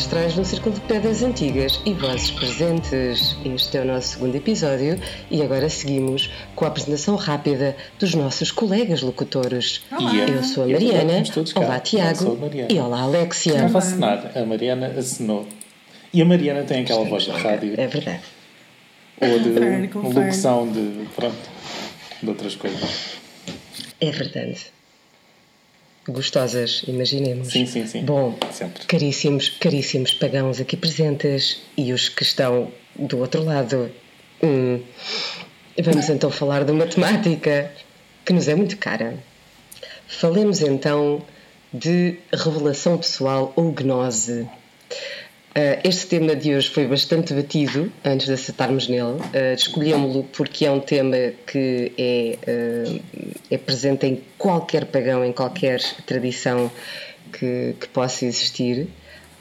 ancestrais num círculo de pedras antigas e vozes presentes. Este é o nosso segundo episódio e agora seguimos com a apresentação rápida dos nossos colegas locutores. Olá. Eu sou a Mariana, olá Tiago e olá Alexia. Não faço nada, a Mariana assinou. E a Mariana tem aquela voz de rádio. É verdade. Ou de locução de, pronto, de outras coisas. É verdade. Gostosas, imaginemos. Sim, sim, sim. Bom, Sempre. caríssimos, caríssimos pagãos aqui presentes e os que estão do outro lado. Hum, Vamos então falar de uma temática que nos é muito cara. Falemos então de revelação pessoal ou gnose. Uh, este tema de hoje foi bastante debatido antes de acertarmos nele. Uh, Escolhemos-lo porque é um tema que é, uh, é presente em qualquer pagão, em qualquer tradição que, que possa existir.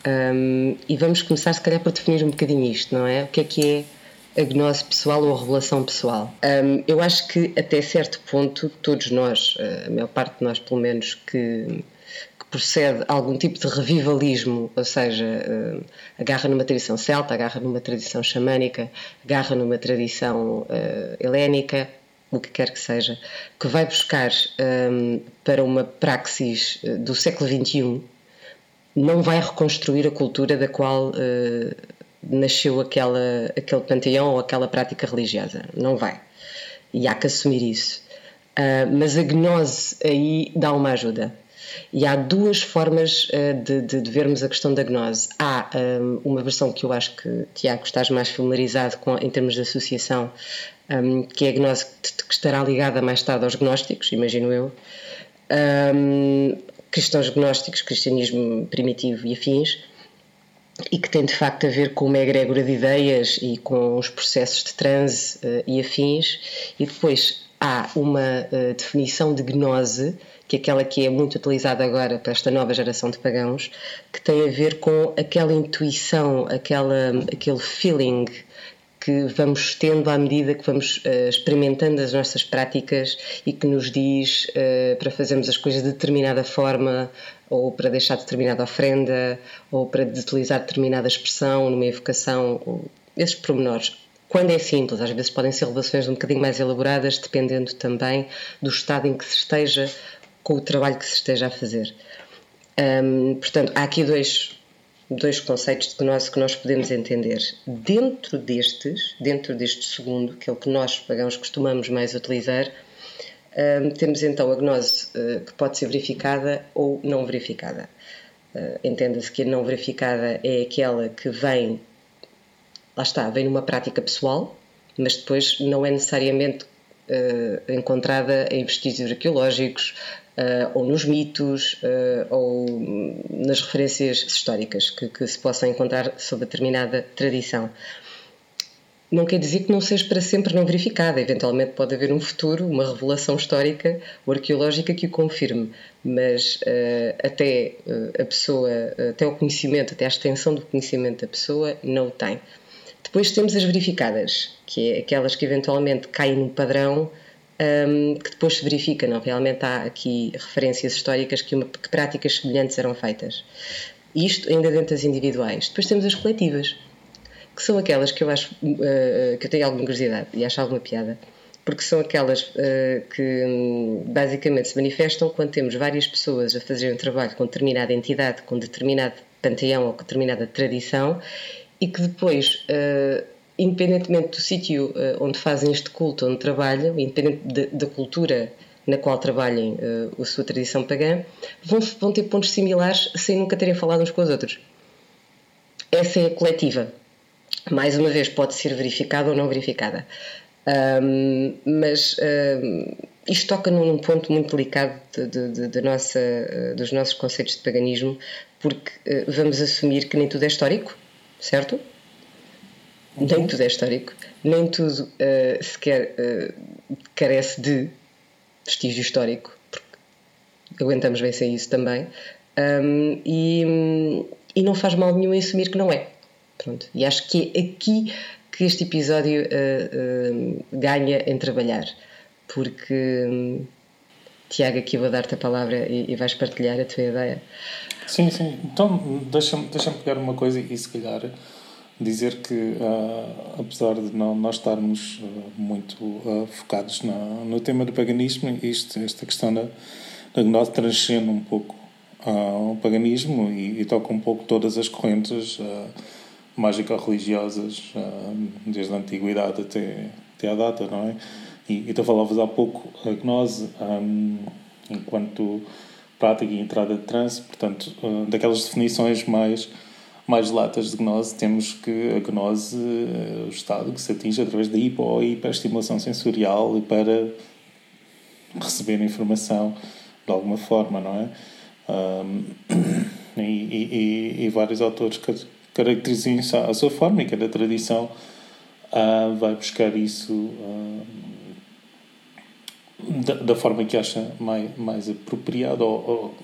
Um, e vamos começar, se calhar, por definir um bocadinho isto, não é? O que é que é a gnose pessoal ou a revelação pessoal? Um, eu acho que, até certo ponto, todos nós, a maior parte de nós, pelo menos, que procede algum tipo de revivalismo, ou seja, uh, agarra numa tradição celta, agarra numa tradição xamânica, agarra numa tradição uh, helénica, o que quer que seja, que vai buscar um, para uma praxis uh, do século XXI, não vai reconstruir a cultura da qual nasceu aquela, aquele panteão ou aquela prática religiosa. Não vai. E há que assumir isso. mas a gnose aí dá uma ajuda. E há duas formas uh, de, de, de, vermos a questão da gnose. Há um, uma versão que eu acho que, Tiago, estás mais familiarizado com em termos de associação, um, que é a gnose que, estará ligada mais tarde aos gnósticos, imagino eu. Um, cristãos gnósticos, cristianismo primitivo e afins, e que tem de facto a ver com uma egrégora de ideias e com os processos de transe uh, e afins. E depois há uma uh, definição de gnose que é aquela que é muito utilizada agora para esta nova geração de pagãos, que tem a ver com aquela intuição, aquela, aquele feeling que vamos tendo à medida que vamos uh, experimentando as nossas práticas e que nos diz uh, para fazermos as coisas de determinada forma ou para deixar determinada ofrenda ou para utilizar determinada expressão numa evocação, ou esses pormenores. Quando é simples, às vezes podem ser revelações um bocadinho mais elaboradas, dependendo também do estado em que se esteja com o trabalho que se esteja a fazer. Um, portanto, há aqui dois, dois conceitos de gnose que nós podemos entender. Dentro destes, dentro deste segundo, que é o que nós pagãos costumamos mais utilizar, um, temos então a gnose uh, que pode ser verificada ou não verificada. Uh, Entenda-se que a não verificada é aquela que vem, lá está, vem numa prática pessoal, mas depois não é necessariamente uh, encontrada em vestígios arqueológicos, uh, ou nos mitos, uh, ou nas referências históricas que, que, se possam encontrar sobre determinada tradição. Não quer dizer que não seja para sempre não verificada, eventualmente pode haver um futuro, uma revelação histórica ou arqueológica que o confirme, mas uh, até a pessoa, até o conhecimento, até a extensão do conhecimento da pessoa, não o tem. Depois temos as verificadas, que é aquelas que eventualmente caem num padrão um, que depois se verifica, não? Realmente há aqui referências históricas que, uma, que práticas semelhantes eram feitas. Isto ainda dentro das individuais. Depois temos as coletivas, que são aquelas que eu acho uh, que eu tenho alguma curiosidade e acho alguma piada, porque são aquelas uh, que um, basicamente se manifestam quando temos várias pessoas a fazerem um trabalho com determinada entidade, com determinado panteão ou com determinada tradição e que depois uh, independentemente do sítio uh, onde fazem este culto, onde trabalham, independente da cultura na qual trabalhem uh, a sua tradição pagã, vão, vão ter pontos similares sem nunca terem falado uns com os outros. Essa é a coletiva. Mais uma vez, pode ser verificada ou não verificada. Um, mas um, isto toca num ponto muito delicado de, de, de, nossa, uh, dos nossos conceitos de paganismo, porque vamos assumir que nem tudo é histórico, certo? Uhum. Nem tudo é histórico, nem tudo uh, sequer uh, carece de vestígio histórico, porque aguentamos bem sem isso também, um, e, e não faz mal nenhum em assumir que não é. Pronto. E acho que é aqui que este episódio uh, ganha em trabalhar, porque Tiago, aqui vou dar-te a palavra e, e, vais partilhar a tua ideia. Sim, sim. Então, deixa-me deixa pegar uma coisa e, se calhar, dizer que, uh, apesar de não, nós estarmos uh, muito uh, focados na, no tema do paganismo, isto, esta questão da, da gnose transcende um pouco o paganismo e, e, toca um pouco todas as correntes mágico-religiosas, desde a antiguidade até, até à data, não é? E, e tu falavas há pouco a gnose um, enquanto prática e entrada de transe, portanto, daquelas definições mais mais latas de gnose, temos que a gnose, eh, o estado que se atinge através da hipo ou hiperestimulação sensorial para receber informação de alguma forma, não é? Um, e, e, e, vários autores caracterizam isso à sua forma e cada tradição uh, vai buscar isso uh, da, da, forma que acha mais, mais apropriado ou, ou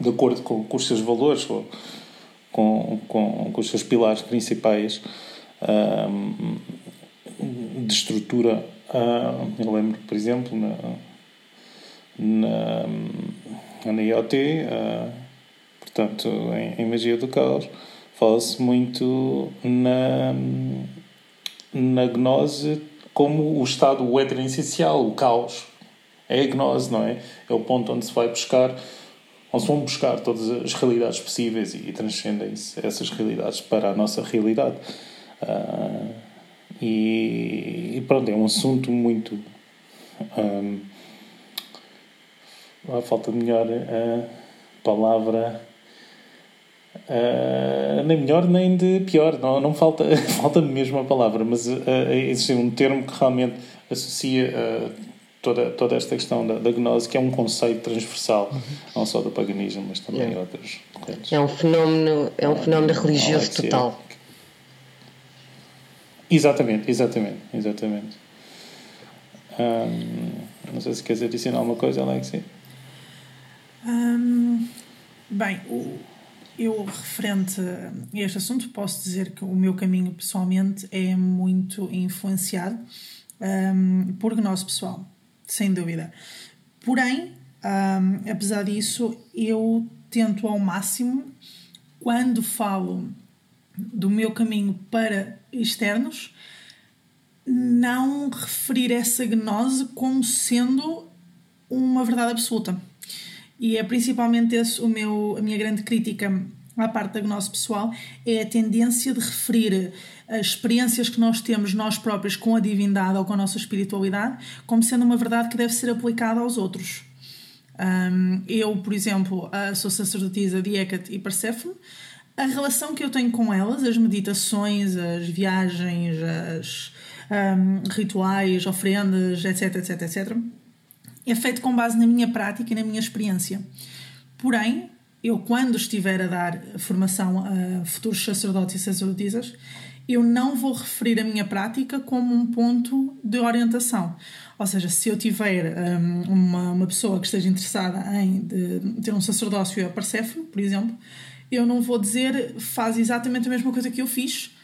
de acordo com, com os seus valores ou, com, com, com os seus pilares principais de estrutura. Uh, eu lembro, por exemplo, na, na, na IoT, uh, portanto, em, em, Magia do Caos, fala-se muito na, na gnose como o estado o o caos. É a gnose, não é? É o ponto onde se vai buscar se vão buscar todas as realidades possíveis e, transcendem essas realidades para a nossa realidade. Uh, e, e, pronto, é um assunto muito. Um, a falta melhor uh, palavra. Uh, nem melhor nem de pior, não, não falta, falta mesmo a palavra, mas uh, existe um termo que realmente associa toda, toda esta questão da, da gnose, que é um conceito transversal, uhum. não só do paganismo, mas também yeah. outras correntes. É um fenómeno, é um fenómeno religioso total. Exatamente, exatamente, exatamente. Hum, não sei se queres adicionar alguma coisa, Alexia. Hum, bem, eu referente a este assunto posso dizer que o meu caminho pessoalmente é muito influenciado um, por gnose pessoal sem dúvida. Porém, um, apesar disso, eu tento ao máximo, quando falo do meu caminho para externos, não referir essa gnose como sendo uma verdade absoluta. E é principalmente esse o meu, a minha grande crítica à parte da gnose pessoal, é a tendência de referir experiências que nós temos nós próprios com a divindade ou com a nossa espiritualidade como sendo uma verdade que deve ser aplicada aos outros. Um, eu, por exemplo, sou sacerdotisa de Hecate e Perséfone. A relação que eu tenho com elas, as meditações, as viagens, as um, rituais, ofrendas, etc, etc, etc, é feito com base na minha prática e na minha experiência. Porém, eu, quando estiver a dar formação a futuros sacerdotes e sacerdotisas, eu não vou referir a minha prática como um ponto de orientação. Ou seja, se eu tiver um, uma, uma pessoa que esteja interessada em de, ter um sacerdócio a Perséfone, por exemplo, eu não vou dizer faz exatamente a mesma coisa que eu fiz,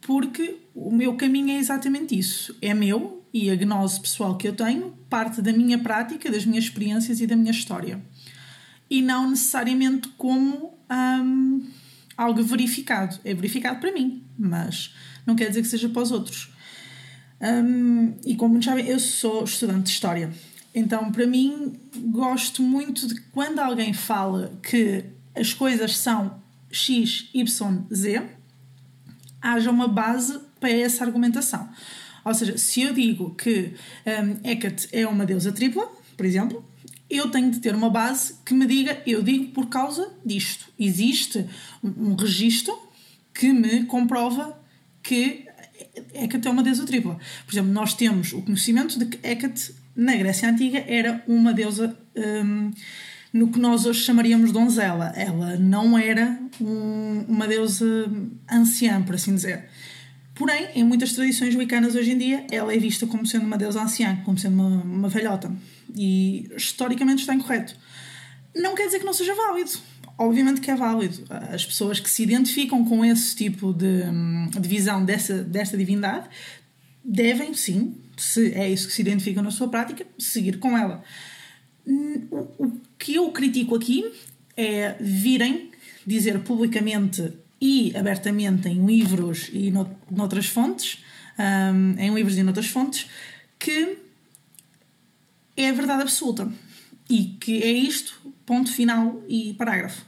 porque o meu caminho é exatamente isso. É meu e a gnose pessoal que eu tenho parte da minha prática, das minhas experiências e da minha história e não necessariamente como um, algo verificado. É verificado para mim, mas não quer dizer que seja para os outros. Um, e como muitos sabem, eu sou estudante de História. Então, para mim, gosto muito de quando alguém fala que as coisas são X, Y, Z, haja uma base para essa argumentação. Ou seja, se eu digo que um, Hecate é uma deusa tripla, por exemplo, eu tenho de ter uma base que me diga, eu digo por causa disto. Existe um, registro que me comprova que Hecate é uma deusa tripla. Por exemplo, nós temos o conhecimento de que Hecate, na Grécia Antiga, era uma deusa um, no que nós hoje chamaríamos donzela. Ela não era um, uma deusa anciã, por assim dizer. Porém, em muitas tradições wiccanas hoje em dia, ela é vista como sendo uma deusa anciã, como sendo uma, uma velhota e historicamente está incorreto. Não quer dizer que não seja válido. Obviamente que é válido. As pessoas que se identificam com esse tipo de, de visão dessa, desta divindade devem, sim, se é isso que se identificam na sua prática, seguir com ela. O que eu critico aqui é virem dizer publicamente e abertamente em livros e noutras fontes, um, em livros e noutras fontes, que é a verdade absoluta e que é isto, ponto final e parágrafo.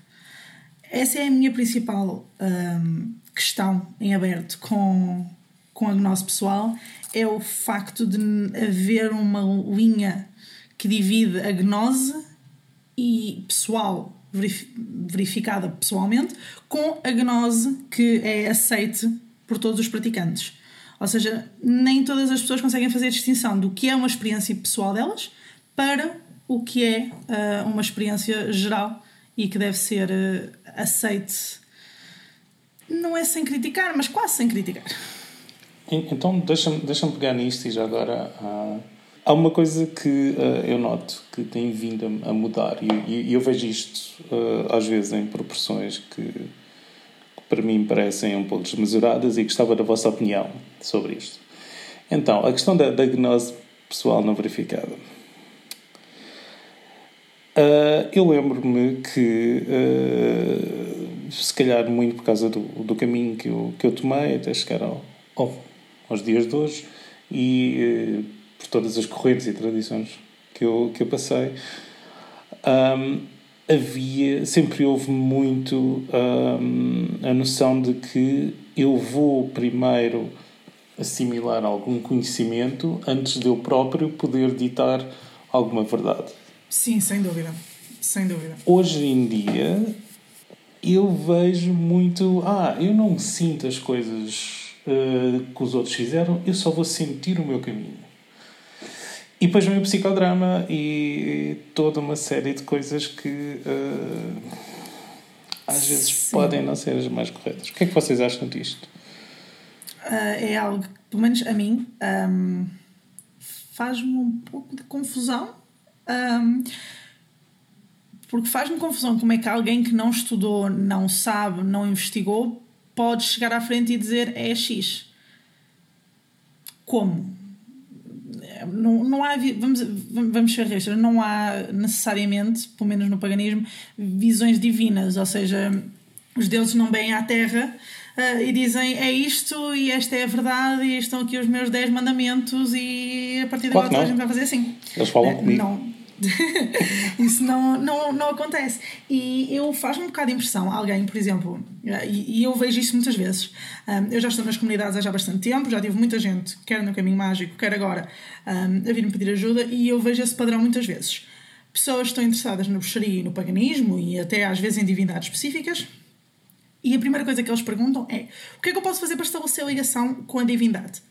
Essa é a minha principal um, questão em aberto com, com a gnose pessoal, é o facto de haver uma linha que divide a gnose e pessoal verificada pessoalmente com a gnose que é aceite por todos os praticantes. Ou seja, nem todas as pessoas conseguem fazer a distinção do que é uma experiência pessoal delas para o que é uh, uma experiência geral e que deve ser uh, aceite, não é sem criticar, mas quase sem criticar. Então, deixa-me deixa pegar nisto e já agora. Uh Há uma coisa que uh, eu noto que tem vindo a, mudar, e, e, eu vejo isto às vezes em proporções que, para mim parecem um pouco desmesuradas, e gostava da vossa opinião sobre isto. Então, a questão da, da gnose pessoal não verificada. Uh, eu lembro-me que, se calhar muito por causa do, do caminho que eu, que eu tomei até chegar ao, ao, aos dias de hoje, e por todas as correntes e tradições que eu, que eu passei, um, havia, sempre houve muito um, a noção de que eu vou primeiro assimilar algum conhecimento antes de eu próprio poder ditar alguma verdade. Sim, sem dúvida. Sem dúvida. Hoje em dia eu vejo muito. Ah, eu não sinto as coisas uh, que os outros fizeram, eu só vou sentir o meu caminho. E depois vem o psicodrama e toda uma série de coisas que uh, às vezes Sim. podem não ser as mais corretas. O que é que vocês acham disto? Uh, é algo que, pelo menos a mim, um, faz-me um pouco de confusão. Um, porque faz-me confusão como é que alguém que não estudou, não sabe, não investigou, pode chegar à frente e dizer é X. Como? Não, não há, vamos, vamos ser realistas, não há necessariamente, pelo menos no paganismo, visões divinas, ou seja, os deuses não vêm à Terra uh, e dizem é isto e esta é a verdade e estão aqui os meus 10 mandamentos e a partir de agora a gente vai fazer assim. Eles falam uh, comigo. Não, isso não, não, não acontece. E eu faz-me um bocado de impressão, alguém, por exemplo, e, eu vejo isso muitas vezes. Eu já estou nas comunidades há já bastante tempo, já tive muita gente, quer no caminho mágico, quer agora, a vir-me pedir ajuda, e eu vejo esse padrão muitas vezes. Pessoas estão interessadas na bruxaria e no paganismo, e até às vezes em divindades específicas, e a primeira coisa que eles perguntam é: o que é que eu posso fazer para estabelecer a ligação com a divindade?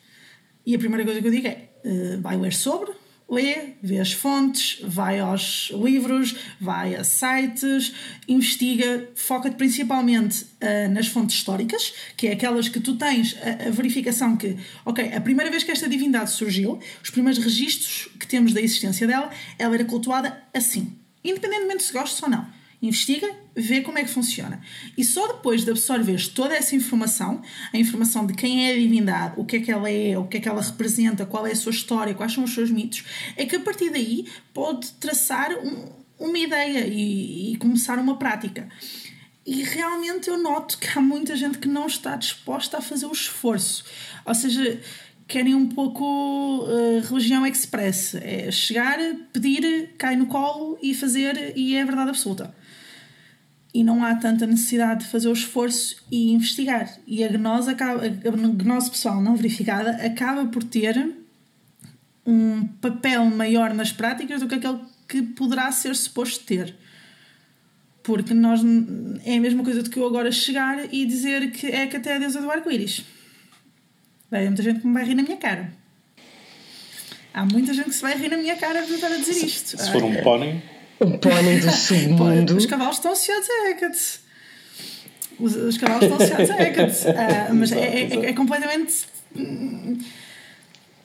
E a primeira coisa que eu digo é: uh, vai ler sobre, lê, vê as fontes, vai aos livros, vai a sites, investiga, foca-te principalmente uh, nas fontes históricas, que é aquelas que tu tens a, a, verificação que, ok, a primeira vez que esta divindade surgiu, os primeiros registros que temos da existência dela, ela era cultuada assim, independentemente se gostes ou não investiga, vê como é que funciona. E só depois de absorveres toda essa informação, a informação de quem é a divindade, o que é que ela é, o que é que ela representa, qual é a sua história, quais são os seus mitos, é que a partir daí pode traçar um, uma ideia e, e começar uma prática. E realmente eu noto que há muita gente que não está disposta a fazer o esforço. Ou seja, querem um pouco uh, religião express. É chegar, pedir, cai no colo e fazer, e é a verdade absoluta e não há tanta necessidade de fazer o esforço e investigar. E a gnose, acaba, a gnose pessoal não verificada acaba por ter um papel maior nas práticas do que aquele que poderá ser suposto ter. Porque nós é a mesma coisa do que eu agora chegar e dizer que é que até a deusa do arco-íris. Vai muita gente que me vai rir na minha cara. Há muita gente que se vai rir na minha cara por estar a dizer isto. Se, for um pônei um pônei do submundo. Os cavalos estão associados a Hecate. Os, os cavalos estão associados a Hecate. Uh, mas é, é, é, completamente.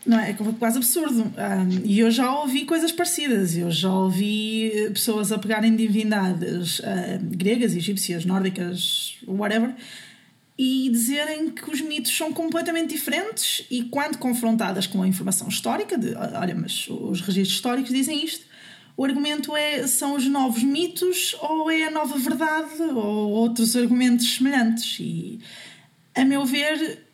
Não é? É quase absurdo. Um, ah, e eu já ouvi coisas parecidas. Eu já ouvi pessoas a pegarem divindades uh, gregas, egípcias, nórdicas, whatever, e dizerem que os mitos são completamente diferentes. E quando confrontadas com a informação histórica, de olha, mas os registros históricos dizem isto, o argumento é são os novos mitos ou é a nova verdade ou outros argumentos semelhantes. E, a meu ver,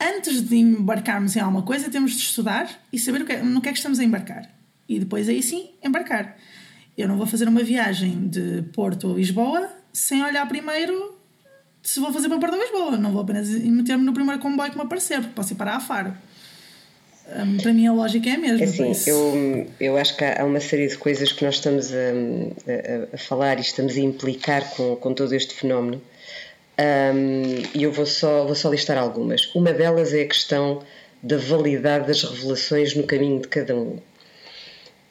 antes de embarcarmos em alguma coisa, temos de estudar e saber que, no que é que estamos a embarcar. E depois aí sim, embarcar. Eu não vou fazer uma viagem de Porto a Lisboa sem olhar primeiro se vou fazer para Porto a Lisboa. Não vou apenas meter-me no primeiro comboio que me aparecer, porque posso ir para a Faro. Hum, para mim a lógica é a mesma. É assim, eu, eu acho que há uma série de coisas que nós estamos a, a, a falar e estamos a implicar com, com todo este fenómeno um, e eu vou só, vou só listar algumas. Uma delas é a questão da validade das revelações no caminho de cada um.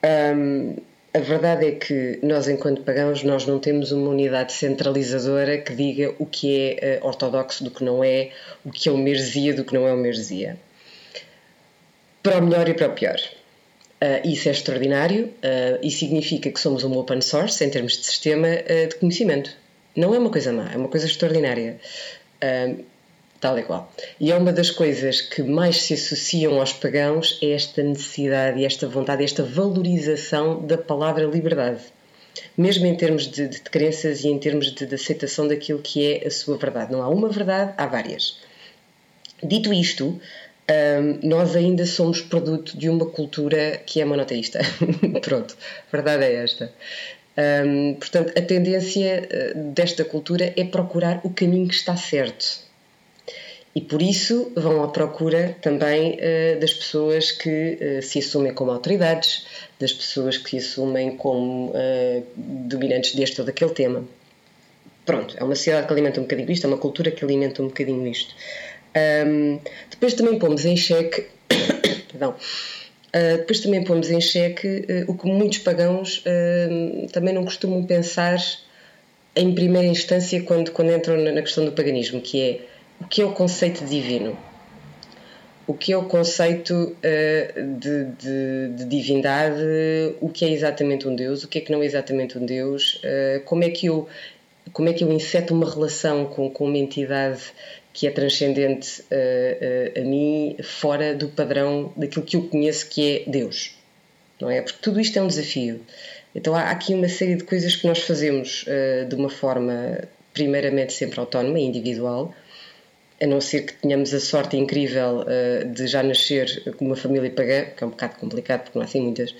um a verdade é que nós, enquanto pagãos, nós não temos uma unidade centralizadora que diga o que é uh, ortodoxo do que não é, o que é uma heresia do que não é uma heresia para o melhor e para o pior. Uh, isso é extraordinário uh, e significa que somos um open source em termos de sistema uh, de conhecimento. Não é uma coisa má, é uma coisa extraordinária. tal e qual. E é uma das coisas que mais se associam aos pagãos é esta necessidade, esta vontade, esta valorização da palavra liberdade. Mesmo em termos de, de, crenças e em termos de, de aceitação daquilo que é a sua verdade. Não há uma verdade, há várias. Dito isto, um, nós ainda somos produto de uma cultura que é monoteísta. Pronto, a verdade é esta. Um, portanto, a tendência ah, desta cultura é procurar o caminho que está certo. E por isso vão à procura também uh, das pessoas que uh, se assumem como autoridades, das pessoas que se assumem como uh, dominantes deste ou daquele tema. Pronto, é uma sociedade que alimenta um bocadinho isto, é uma cultura que alimenta um bocadinho isto. Um, depois também pomos em xeque. perdão. Uh, depois também pomos em xeque uh, o que muitos pagãos uh, também não costumam pensar em primeira instância quando, quando entram na questão do paganismo, que é o que é o conceito divino? O que é o conceito de, de, de, divindade? O que é exatamente um Deus? O que é que não é exatamente um Deus? como, é que eu, como é que eu inseto uma relação com, com uma entidade que é transcendente uh, uh, a mim, fora do padrão daquilo que eu conheço que é Deus. Não é? Porque tudo isto é um desafio. Então há aqui uma série de coisas que nós fazemos uh, de uma forma, primeiramente, sempre autónoma e individual, a não ser que tenhamos a sorte incrível de já nascer com uma família pagã, que é um bocado complicado porque não há assim muitas.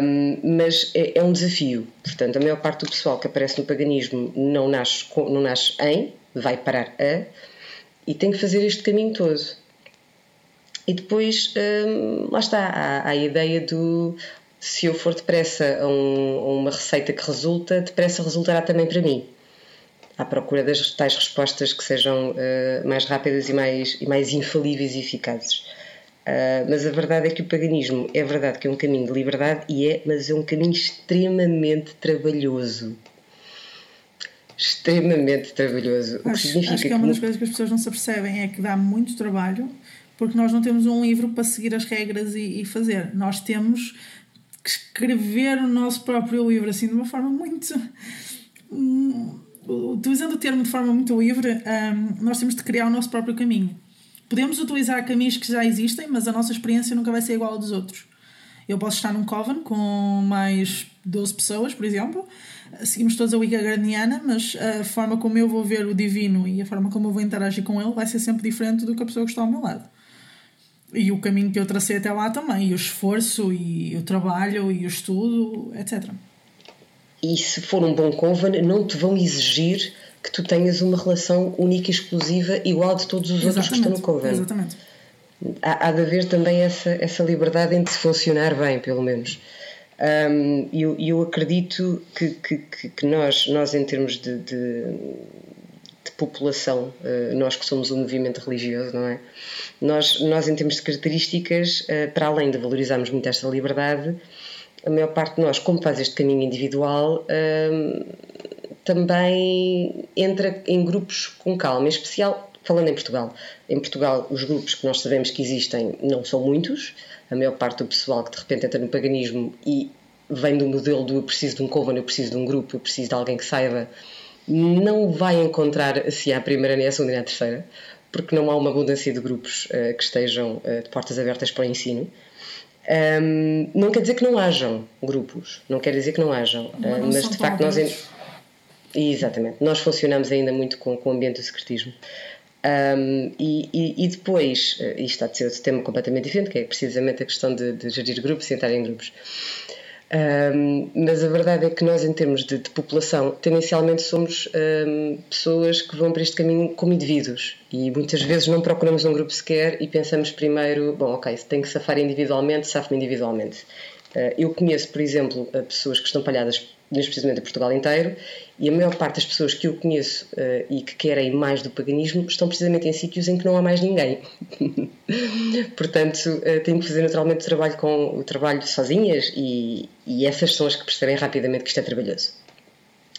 Um, mas é, é, um desafio. Portanto, a maior parte do pessoal que aparece no paganismo não nasce, não nasce em, vai parar a, e tem que fazer este caminho todo. E depois, hum, lá está, há, há, a ideia do se eu for depressa a, um, a, uma receita que resulta, depressa resultará também para mim. À procura das tais respostas que sejam uh, mais rápidas e mais, e mais infalíveis e eficazes. Uh, mas a verdade é que o paganismo é verdade que é um caminho de liberdade e é, mas é um caminho extremamente trabalhoso extremamente trabalhoso. Acho, que significa acho que é uma das coisas que as pessoas não se apercebem é que dá muito trabalho porque nós não temos um livro para seguir as regras e, e fazer. Nós temos que escrever o nosso próprio livro assim de uma forma muito. Hum, utilizando o termo de forma muito livre, um, nós temos de criar o nosso próprio caminho. Podemos utilizar caminhos que já existem, mas a nossa experiência nunca vai ser igual à dos outros. Eu posso estar num coven com mais 12 pessoas, por exemplo, seguimos todos a Wicca Garniana, mas a forma como eu vou ver o divino e a forma como eu vou interagir com ele vai ser sempre diferente do que a pessoa que está ao meu lado. E o caminho que eu tracei até lá também, e o esforço, e o trabalho, e o estudo, etc. E se for um bom coven, não te vão exigir que tu tenhas uma relação única e exclusiva igual de todos os Exatamente. outros que estão no coven. Exatamente. Há, há de haver também essa, essa liberdade em de funcionar bem, pelo menos. Um, eu, eu acredito que, que, que, nós, nós em termos de, de, de população, uh, nós que somos um movimento religioso, não é? Nós, nós em termos de características, uh, para além de valorizarmos muito esta liberdade, a maior parte de nós, como faz este caminho individual, também entra em grupos com calma, em especial falando em Portugal. Em Portugal, os grupos que nós sabemos que existem não são muitos, a maior parte do pessoal que de repente entra no paganismo e vem do modelo do eu preciso de um coven, eu preciso de um grupo, eu preciso de alguém que saiba, não vai encontrar assim a primeira, nem a segunda, nem a terceira, porque não há uma abundância de grupos uh, que estejam uh, de portas abertas para o ensino. Um, não quer dizer que não hajam grupos, não quer dizer que não hajam, mas, uh, mas de facto nós. Exatamente, nós funcionamos ainda muito com, com o ambiente do secretismo. Um, e, e, e, depois, uh, isto está de ser outro tema completamente diferente, que é precisamente a questão de, de gerir grupos e entrar em grupos. Um, mas a verdade é que nós, em termos de, de população, tendencialmente somos um, pessoas que vão para este caminho como indivíduos e muitas vezes não procuramos um grupo sequer e pensamos primeiro: bom, ok, se tenho que safar individualmente, safo-me individualmente. Uh, eu conheço, por exemplo, pessoas que estão palhadas neste precisamente em Portugal inteiro, e a maior parte das pessoas que eu conheço uh, e que querem mais do paganismo estão precisamente em sítios em que não há mais ninguém. Portanto, uh, tenho que fazer naturalmente o trabalho, com, o trabalho sozinhas e, e essas são as que percebem rapidamente que isto é trabalhoso.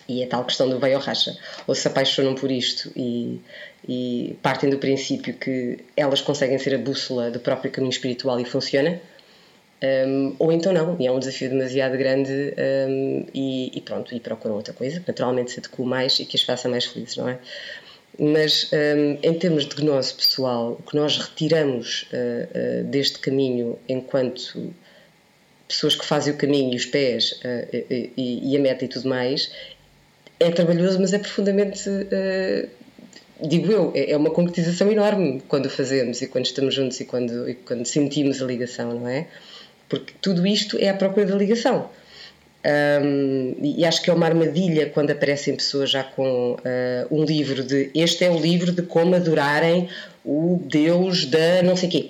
E é tal questão do veio ou racha. Ou se apaixonam por isto e, e partem do princípio que elas conseguem ser a bússola do próprio caminho espiritual e funciona, um, ou então não, e é um desafio demasiado grande um, e, e, pronto, e procuram outra coisa que naturalmente se adequa mais e que as faça mais felizes, não é? Mas um, em termos de gnose pessoal, o que nós retiramos uh, uh, deste caminho enquanto pessoas que fazem o caminho e os pés uh, e, e, a meta e tudo mais é trabalhoso, mas é profundamente digo eu, é, é uma concretização enorme quando fazemos e quando estamos juntos e quando, e quando sentimos a ligação, não é? Porque tudo isto é à procura da ligação. Um, e acho que é uma armadilha quando aparecem pessoas já com uh, um livro de este é o livro de como adorarem o Deus da não sei quê.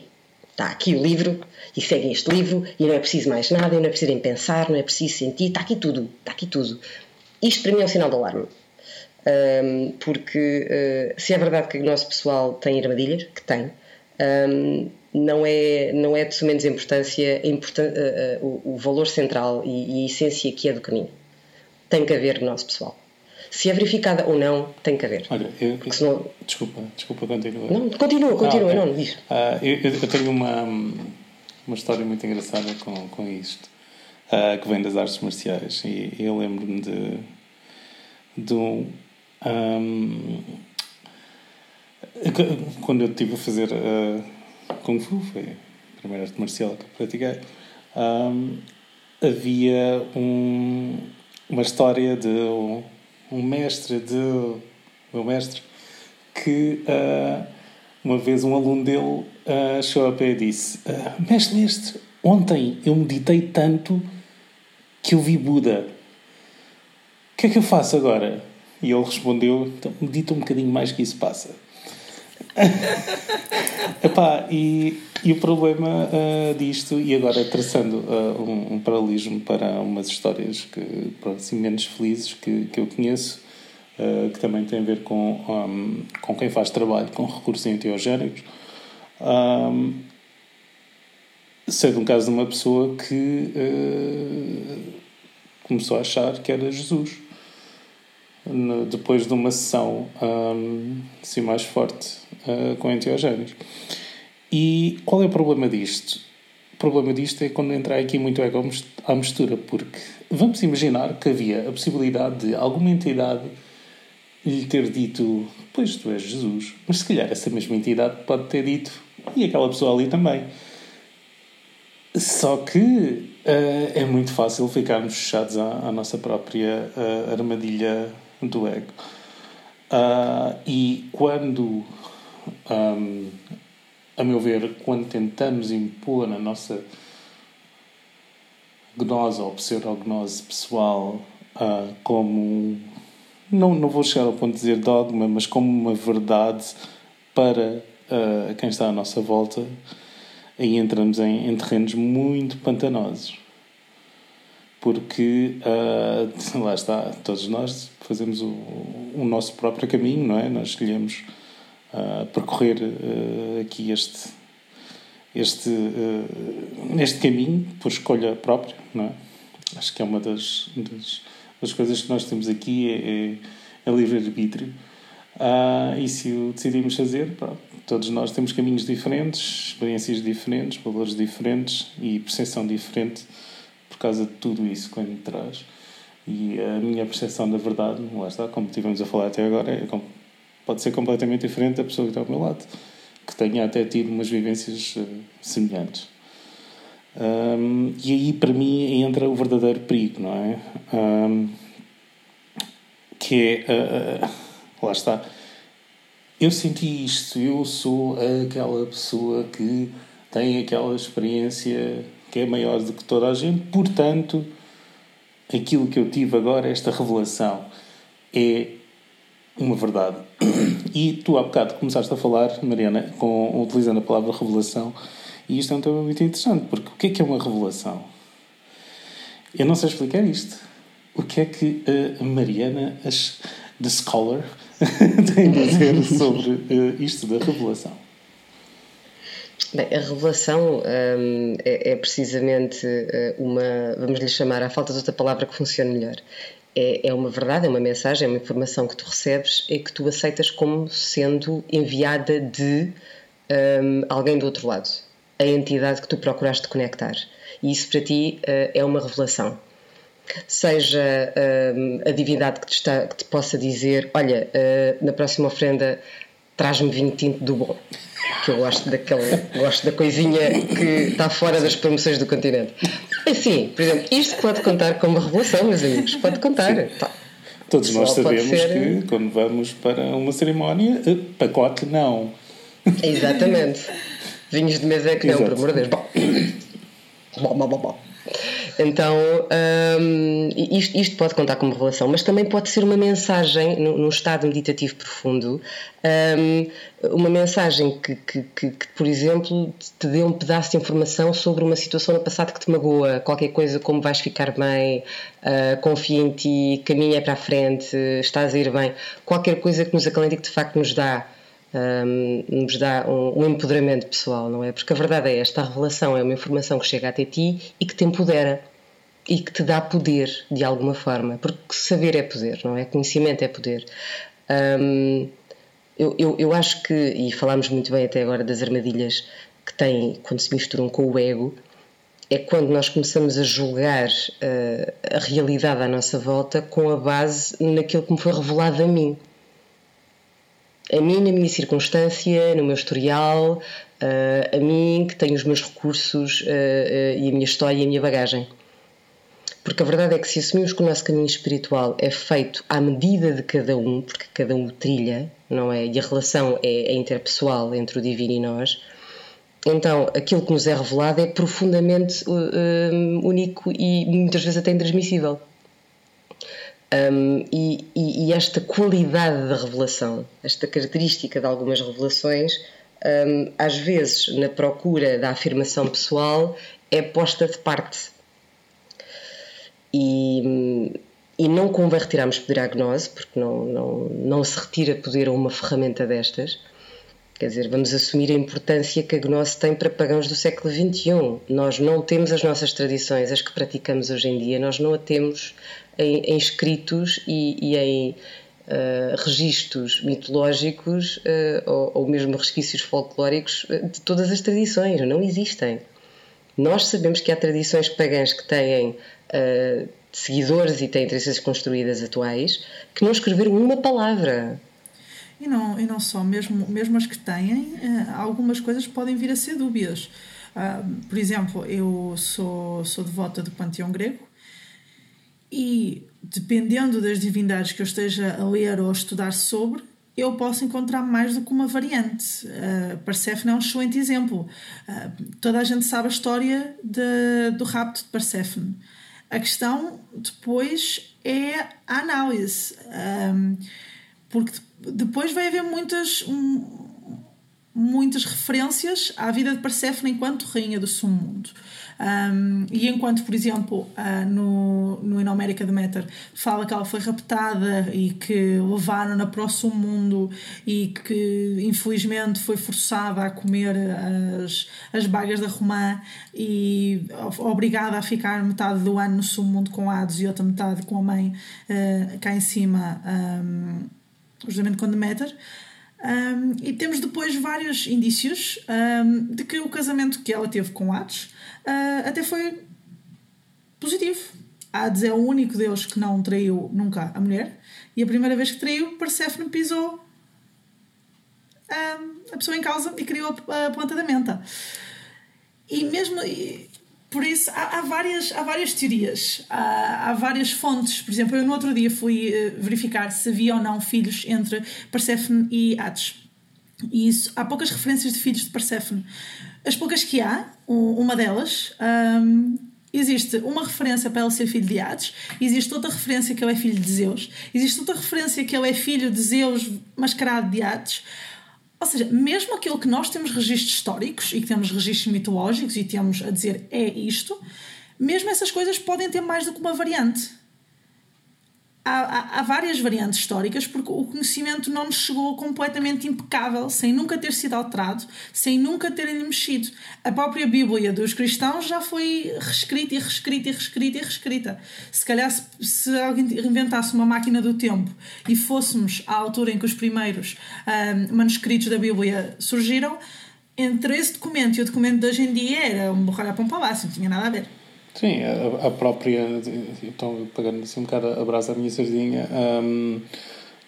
Está aqui o livro e seguem este livro e não é preciso mais nada, não é preciso nem pensar, não é preciso sentir, está aqui tudo, está aqui tudo. Isto para mim é um sinal de alarme. Um, porque uh, se é verdade que o nosso pessoal tem armadilhas, que tem, um, não é, não é de sumenos importância importan uh, uh, o, o, valor central e, e, a essência que é do caminho. Tem que haver no nosso pessoal. Se é verificada ou não, tem que haver. Olha, eu, senão... desculpa, desculpa, continua. Não, continua, continua, ah, não, diz. Uh, eu, eu, tenho uma, uma história muito engraçada com, com isto, uh, que vem das artes marciais, e eu lembro-me de, de um, um, quando eu estive a fazer. Kung Fu, foi a primeira arte marcial que eu pratiquei, um, havia um, uma história de um, um mestre de meu mestre que uh, uma vez um aluno dele uh, chegou a pé e disse uh, mestre, mestre, ontem eu meditei tanto que eu vi Buda. O que é que eu faço agora? E ele respondeu então medita um bocadinho mais que isso passa Epá, e, e o problema uh, disto, e agora traçando uh, um, um, paralelismo para umas histórias que, assim, menos felizes que, que eu conheço, uh, que também tem a ver com, um, com quem faz trabalho com recursos enteogénicos. Um, sei de um caso de uma pessoa que começou a achar que era Jesus depois de uma sessão assim mais forte uh, com enteogénios. E qual é o problema disto? O problema disto é quando entra aqui muito ego à mistura, porque vamos imaginar que havia a possibilidade de alguma entidade lhe ter dito: Pois tu és Jesus, mas se calhar essa mesma entidade pode ter dito, e aquela pessoa ali também. Só que uh, é muito fácil ficarmos fechados à, à nossa própria uh, armadilha do ego. Uh, e quando, um, a meu ver, quando tentamos impor na nossa gnose ou pseudognose pessoal uh, como não, não vou chegar ao ponto de dizer dogma, mas como uma verdade para uh, quem está à nossa volta, aí entramos em, em terrenos muito pantanosos porque uh, lá está, todos nós fazemos o, o, nosso próprio caminho, não é? Nós escolhemos uh, percorrer uh, aqui este este neste caminho por escolha própria, não é? Acho que é uma das, das, das coisas que nós temos aqui é, é, é livre arbítrio. e se o decidimos fazer, pronto, todos nós temos caminhos diferentes, experiências diferentes, valores diferentes e percepção diferente por causa de tudo isso que ele traz. E a minha percepção da verdade, lá está, como tivemos a falar até agora, é, pode ser completamente diferente da pessoa que está ao meu lado, que tenha até tido umas vivências uh, semelhantes. Um, e aí, para mim, entra o verdadeiro perigo, não é? Um, que é. Uh, lá está. Eu senti isto, eu sou aquela pessoa que tem aquela experiência que é maior do que toda a gente, portanto, aquilo que eu tive agora, esta revelação, é uma verdade. E tu há bocado começaste a falar, Mariana, com, utilizando a palavra revelação, e isto é um tema muito interessante, porque o que é que é uma revelação? Eu não sei explicar isto. O que é que a Mariana, the scholar, tem a dizer sobre uh, isto da revelação? Bem, a revelação um, é, é, precisamente eh, uma, vamos lhe chamar, à falta de outra palavra que funcione melhor. É, é uma verdade, é uma mensagem, é uma informação que tu recebes e que tu aceitas como sendo enviada de um, alguém do outro lado, a entidade que tu procuraste conectar. E isso para ti uh, é uma revelação seja um, a divindade que te, está, que te, possa dizer: Olha, uh, na próxima ofrenda traz-me vinho tinto do bom. Que eu gosto daquele, gosto da coisinha que está fora das promoções do continente. Assim, por exemplo, isto pode contar como revelação, meus amigos, pode contar. Tá. Todos nós sabemos ser... que quando vamos para uma cerimónia, eh, pacote não. Exatamente. Vinhos de mesa é que não, por amor de Deus. Bom, bom, bom, bom. Então, um, isto, isto, pode contar como revelação, mas também pode ser uma mensagem, num, estado meditativo profundo, um, uma mensagem que, que, que, que, por exemplo, te dê um pedaço de informação sobre uma situação no passado que te magoa, qualquer coisa como vais ficar bem, uh, confia em ti, caminha para a frente, estás a ir bem, qualquer coisa que nos acalente e que de facto nos dá um, nos dá um, um, empoderamento pessoal, não é? Porque a verdade é esta: a revelação é uma informação que chega até ti e que te empodera e que te dá poder de alguma forma, porque saber é poder, não é? Conhecimento é poder. Um, eu, eu, eu acho que, e falámos muito bem até agora das armadilhas que têm quando se misturam com o ego, é quando nós começamos a julgar uh, a realidade à nossa volta com a base naquilo que me foi revelado a mim a mim, na minha circunstância, no meu historial, uh, a mim que tenho os meus recursos uh, uh, e a minha história e a minha bagagem. Porque a verdade é que se assumimos que o nosso caminho espiritual é feito à medida de cada um, porque cada um trilha, não é? E a relação é, é interpessoal entre o divino e nós, então aquilo que nos é revelado é profundamente único e muitas vezes até intransmissível. Um, e, e, e, esta qualidade da revelação, esta característica de algumas revelações, um, às vezes na procura da afirmação pessoal, é posta de parte. E, e não convém retirarmos poder à gnose, porque não, não, não se retira poder a uma ferramenta destas. Quer dizer, vamos assumir a importância que a gnose tem para pagãos do século XXI. Nós não temos as nossas tradições, as que praticamos hoje em dia, nós não a temos em, em escritos e, e em uh, registros mitológicos uh, ou, ou, mesmo resquícios folclóricos de todas as tradições. Não existem. Nós sabemos que há tradições pagãs que têm uh, seguidores e têm tradições construídas atuais que não escreveram uma palavra e não, e não só, mesmo, mesmo as que têm, eh, algumas coisas podem vir a ser dúbias. Uh, por exemplo, eu sou, sou devota do panteão grego e, dependendo das divindades que eu esteja a ler ou a estudar sobre, eu posso encontrar mais do que uma variante. Uh, Perséfone é um excelente exemplo. Uh, toda a gente sabe a história de, do rapto de Perséfone. A questão depois é a análise. Um, porque depois vai haver muitas, muitas referências à vida de Perséfone enquanto rainha do submundo. Um, e enquanto, por exemplo, uh, no, no Inomérica de Meter fala que ela foi raptada e que levaram-na para o submundo e que infelizmente foi forçada a comer as, as bagas da romã e obrigada a ficar metade do ano no submundo com Hades e outra metade com a mãe uh, cá em cima. Um, justamente com Demeter. Um, e temos depois vários indícios um, de que o casamento que ela teve com Hades uh, até foi positivo. Hades é o único deus que não traiu nunca a mulher e a primeira vez que traiu, Persephone pisou um, a pessoa em causa e criou a planta da menta. E mesmo. E, por isso, há, há, várias, há várias teorias, há, há várias fontes. Por exemplo, eu no outro dia fui uh, verificar se havia ou não filhos entre Perséfone e Hades. E isso, há poucas referências de filhos de Perséfone. As poucas que há, uma delas, um, existe uma referência para ele ser filho de Hades, existe outra referência que ele é filho de Zeus, existe outra referência que ele é filho de Zeus mascarado de Hades. Ou seja, mesmo aquilo que nós temos registros históricos e que temos registros mitológicos e temos a dizer é isto, mesmo essas coisas podem ter mais do que uma variante há, há, várias variantes históricas porque o conhecimento não nos chegou completamente impecável, sem nunca ter sido alterado, sem nunca terem mexido. A própria Bíblia dos cristãos já foi reescrita e reescrita e reescrita e reescrita. Se calhar, se, se alguém inventasse uma máquina do tempo e fôssemos à altura em que os primeiros um, manuscritos da Bíblia surgiram, entre esse documento e o documento de hoje em dia era um borralhar para um palácio, não tinha nada a ver. Sim, a, a própria. Então, pagando assim um bocado a brasa à minha sardinha. Um,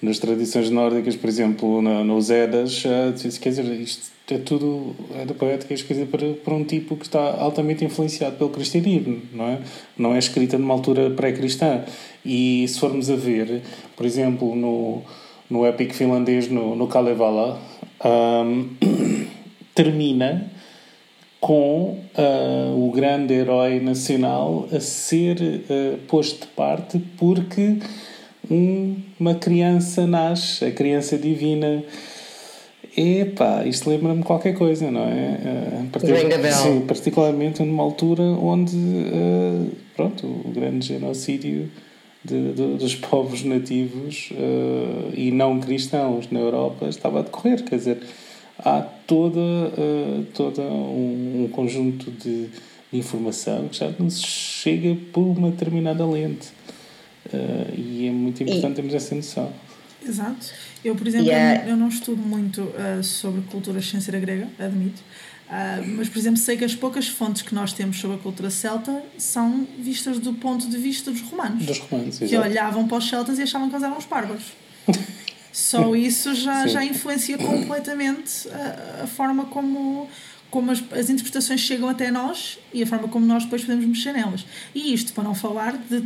nas tradições nórdicas, por exemplo, no, nos Edas, uh, quer dizer, isto é tudo. É da poética escrita para, para um tipo que está altamente influenciado pelo cristianismo, não é? Não é escrita numa altura pré-cristã. E se formos a ver, por exemplo, no, no épico finlandês, no, no Kalevala, um, termina com uh, o grande herói nacional a ser uh, posto de parte porque um, uma criança nasce, a criança divina. Epá, isto lembra-me qualquer coisa, não é? Uh, sim, particularmente numa altura onde uh, pronto, o grande genocídio de, de, dos povos nativos e não cristãos na Europa estava a decorrer, quer dizer, há toda, uh, toda um, um, conjunto de informação que já nos chega por uma determinada lente. Uh, e é muito importante e... termos essa noção. Exato. Eu, por exemplo, yeah. eu não estudo muito uh, sobre cultura ciência grega, admito. Uh, mas, por exemplo, sei que as poucas fontes que nós temos sobre a cultura celta são vistas do ponto de vista dos romanos. Dos romanos, Que olhavam para os celtas e achavam que eles eram os bárbaros. Só isso já, já influencia completamente a, a forma como, como as, as, interpretações chegam até nós e a forma como nós depois podemos mexer nelas. E isto para não falar de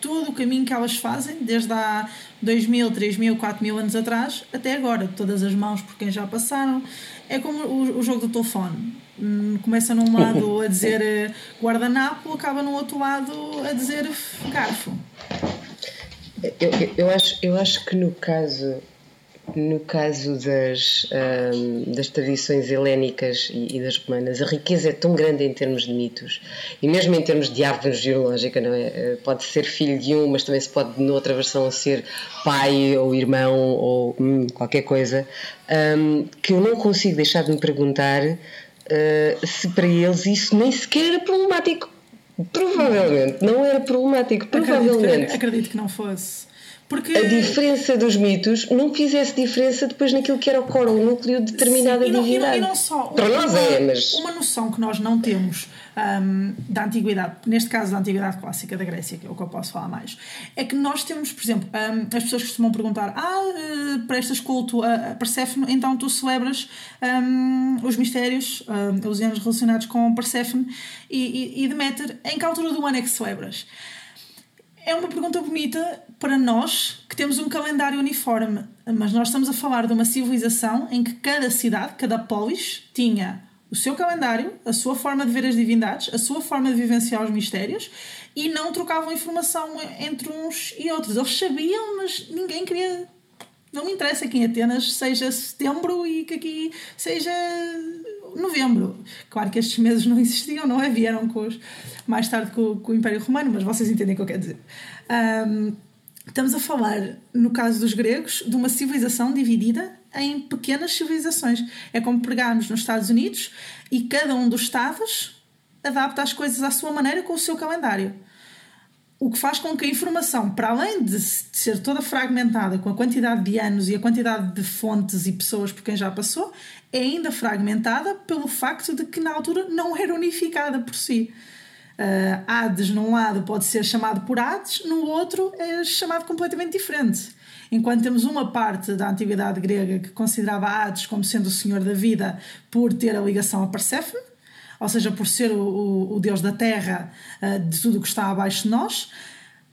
todo o caminho que elas fazem, desde há 2 mil, 3 mil, 4 mil anos atrás até agora, todas as mãos por quem já passaram. É como o, o jogo do telefone. Hum, começa num lado a dizer eh, guardanapo, acaba no outro lado a dizer garfo. Eu, eu, acho, eu acho que no caso no caso das, um, das tradições helénicas e, e, das romanas, a riqueza é tão grande em termos de mitos e mesmo em termos de árvore geológica, não é? Eh, pode ser filho de um, mas também se pode, noutra versão, ser pai ou irmão ou hum, qualquer coisa, um, que eu não consigo deixar de me perguntar uh, se para eles isso nem sequer era problemático. Provavelmente, não era problemático, provavelmente. Acredito que, acredito que não fosse. Porque... A diferença dos mitos não fizesse diferença depois naquilo que era o core, o núcleo de determinada Sim, e não, divindade. E não, e não só. Para nós é, mas. Uma noção que nós não temos um, da antiguidade, neste caso da antiguidade clássica da Grécia, que é o que eu posso falar mais, é que nós temos, por exemplo, um, as pessoas costumam perguntar: ah, uh, prestas culto a, a Perséfone, então tu celebras um, os mistérios, os anos relacionados com Perséfone e, e, e Deméter, em que altura do ano é que celebras? É uma pergunta bonita para nós que temos um calendário uniforme, mas nós estamos a falar de uma civilização em que cada cidade, cada polis, tinha o seu calendário, a sua forma de ver as divindades, a sua forma de vivenciar os mistérios e não trocavam informação entre uns e outros. Eles sabiam, mas ninguém queria. Não me interessa que em Atenas seja setembro e que aqui seja novembro. Claro que estes meses não existiam, não é? Vieram com os, mais tarde com, o Império Romano, mas vocês entendem o que eu quero dizer. Um, estamos a falar, no caso dos gregos, de uma civilização dividida em pequenas civilizações. É como pegarmos nos Estados Unidos e cada um dos estados adapta as coisas à sua maneira com o seu calendário. O que faz com que a informação, para além de ser toda fragmentada com a quantidade de anos e a quantidade de fontes e pessoas por quem já passou, é ainda fragmentada pelo facto de que na altura não era unificada por si. Uh, Hades, num lado, pode ser chamado por Hades, no outro é chamado completamente diferente. Enquanto temos uma parte da antiguidade grega que considerava Hades como sendo o senhor da vida por ter a ligação a Perséfone, ou seja, por ser o, o, o Deus da terra, uh, de tudo o que está abaixo de nós,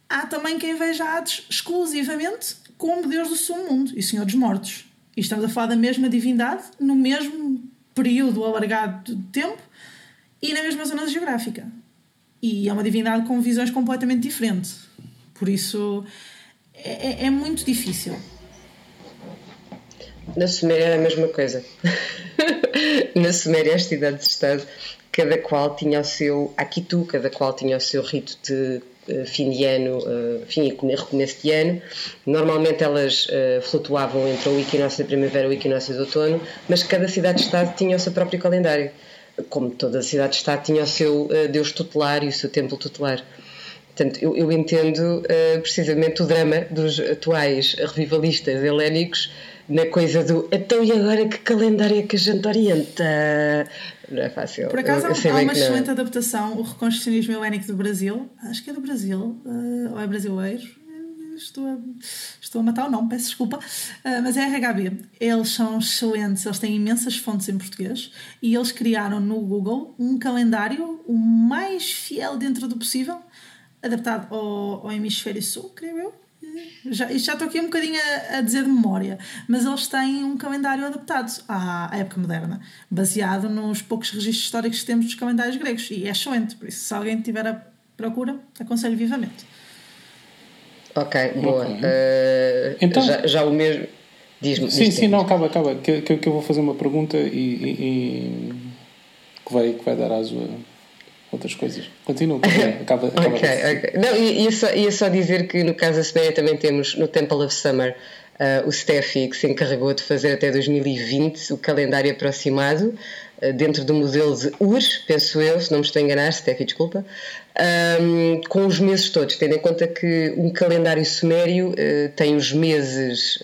há também quem veja Hades exclusivamente como Deus do submundo e Senhor dos mortos. E estamos a falar da mesma divindade no mesmo período alargado de tempo e na mesma zona geográfica. E é uma divindade com visões completamente diferentes. Por isso é, é, é muito difícil. Na Suméria era a mesma coisa. Na Suméria, as cidades-estado, cada qual tinha o seu Akitu, cada qual tinha o seu rito de uh, fim de ano, uh, fim e recomeço de ano. Normalmente elas uh, flutuavam entre o equinócio da primavera e o equinócio do outono, mas cada cidade-estado tinha o seu próprio calendário. Como toda cidade-estado tinha o seu deus tutelar e o seu templo tutelar. Portanto, eu, eu entendo precisamente o drama dos atuais revivalistas helénicos na coisa do então e agora que calendário é que a gente orienta? Não é fácil. Por acaso há uma excelente adaptação, o Reconstrucionismo Helénico do Brasil, acho que é do Brasil, uh, ou é brasileiro, estou a, estou a matar o nome, peço desculpa, uh, mas é RHB. Eles são excelentes, eles têm imensas fontes em português e eles criaram no Google um calendário o mais fiel dentro do possível, adaptado ao, ao hemisfério sul, creio eu já, já estou aqui um bocadinho a, a, dizer de memória, mas eles têm um calendário adaptado à, à, época moderna, baseado nos poucos registros históricos que temos dos calendários gregos, e é excelente, por isso, se alguém tiver a procura, aconselho vivamente. Ok, boa. Okay. Uh, então, já, já, o mesmo. Diz-me. Sim, sim, não, acaba, acaba. Que, que, que, eu vou fazer uma pergunta e, e, e que, vai, que vai dar aso a outras coisas. Continua, acaba, acaba Ok, ok. Não, ia só, ia só dizer que no caso da Semeia também temos no Temple of Summer uh, o Steffi que se encarregou de fazer até 2020 o calendário aproximado uh, dentro do modelo de URS, penso eu, se não me estou a enganar, Steffi, desculpa, um, com os meses todos, tendo em conta que um calendário sumério uh, tem os meses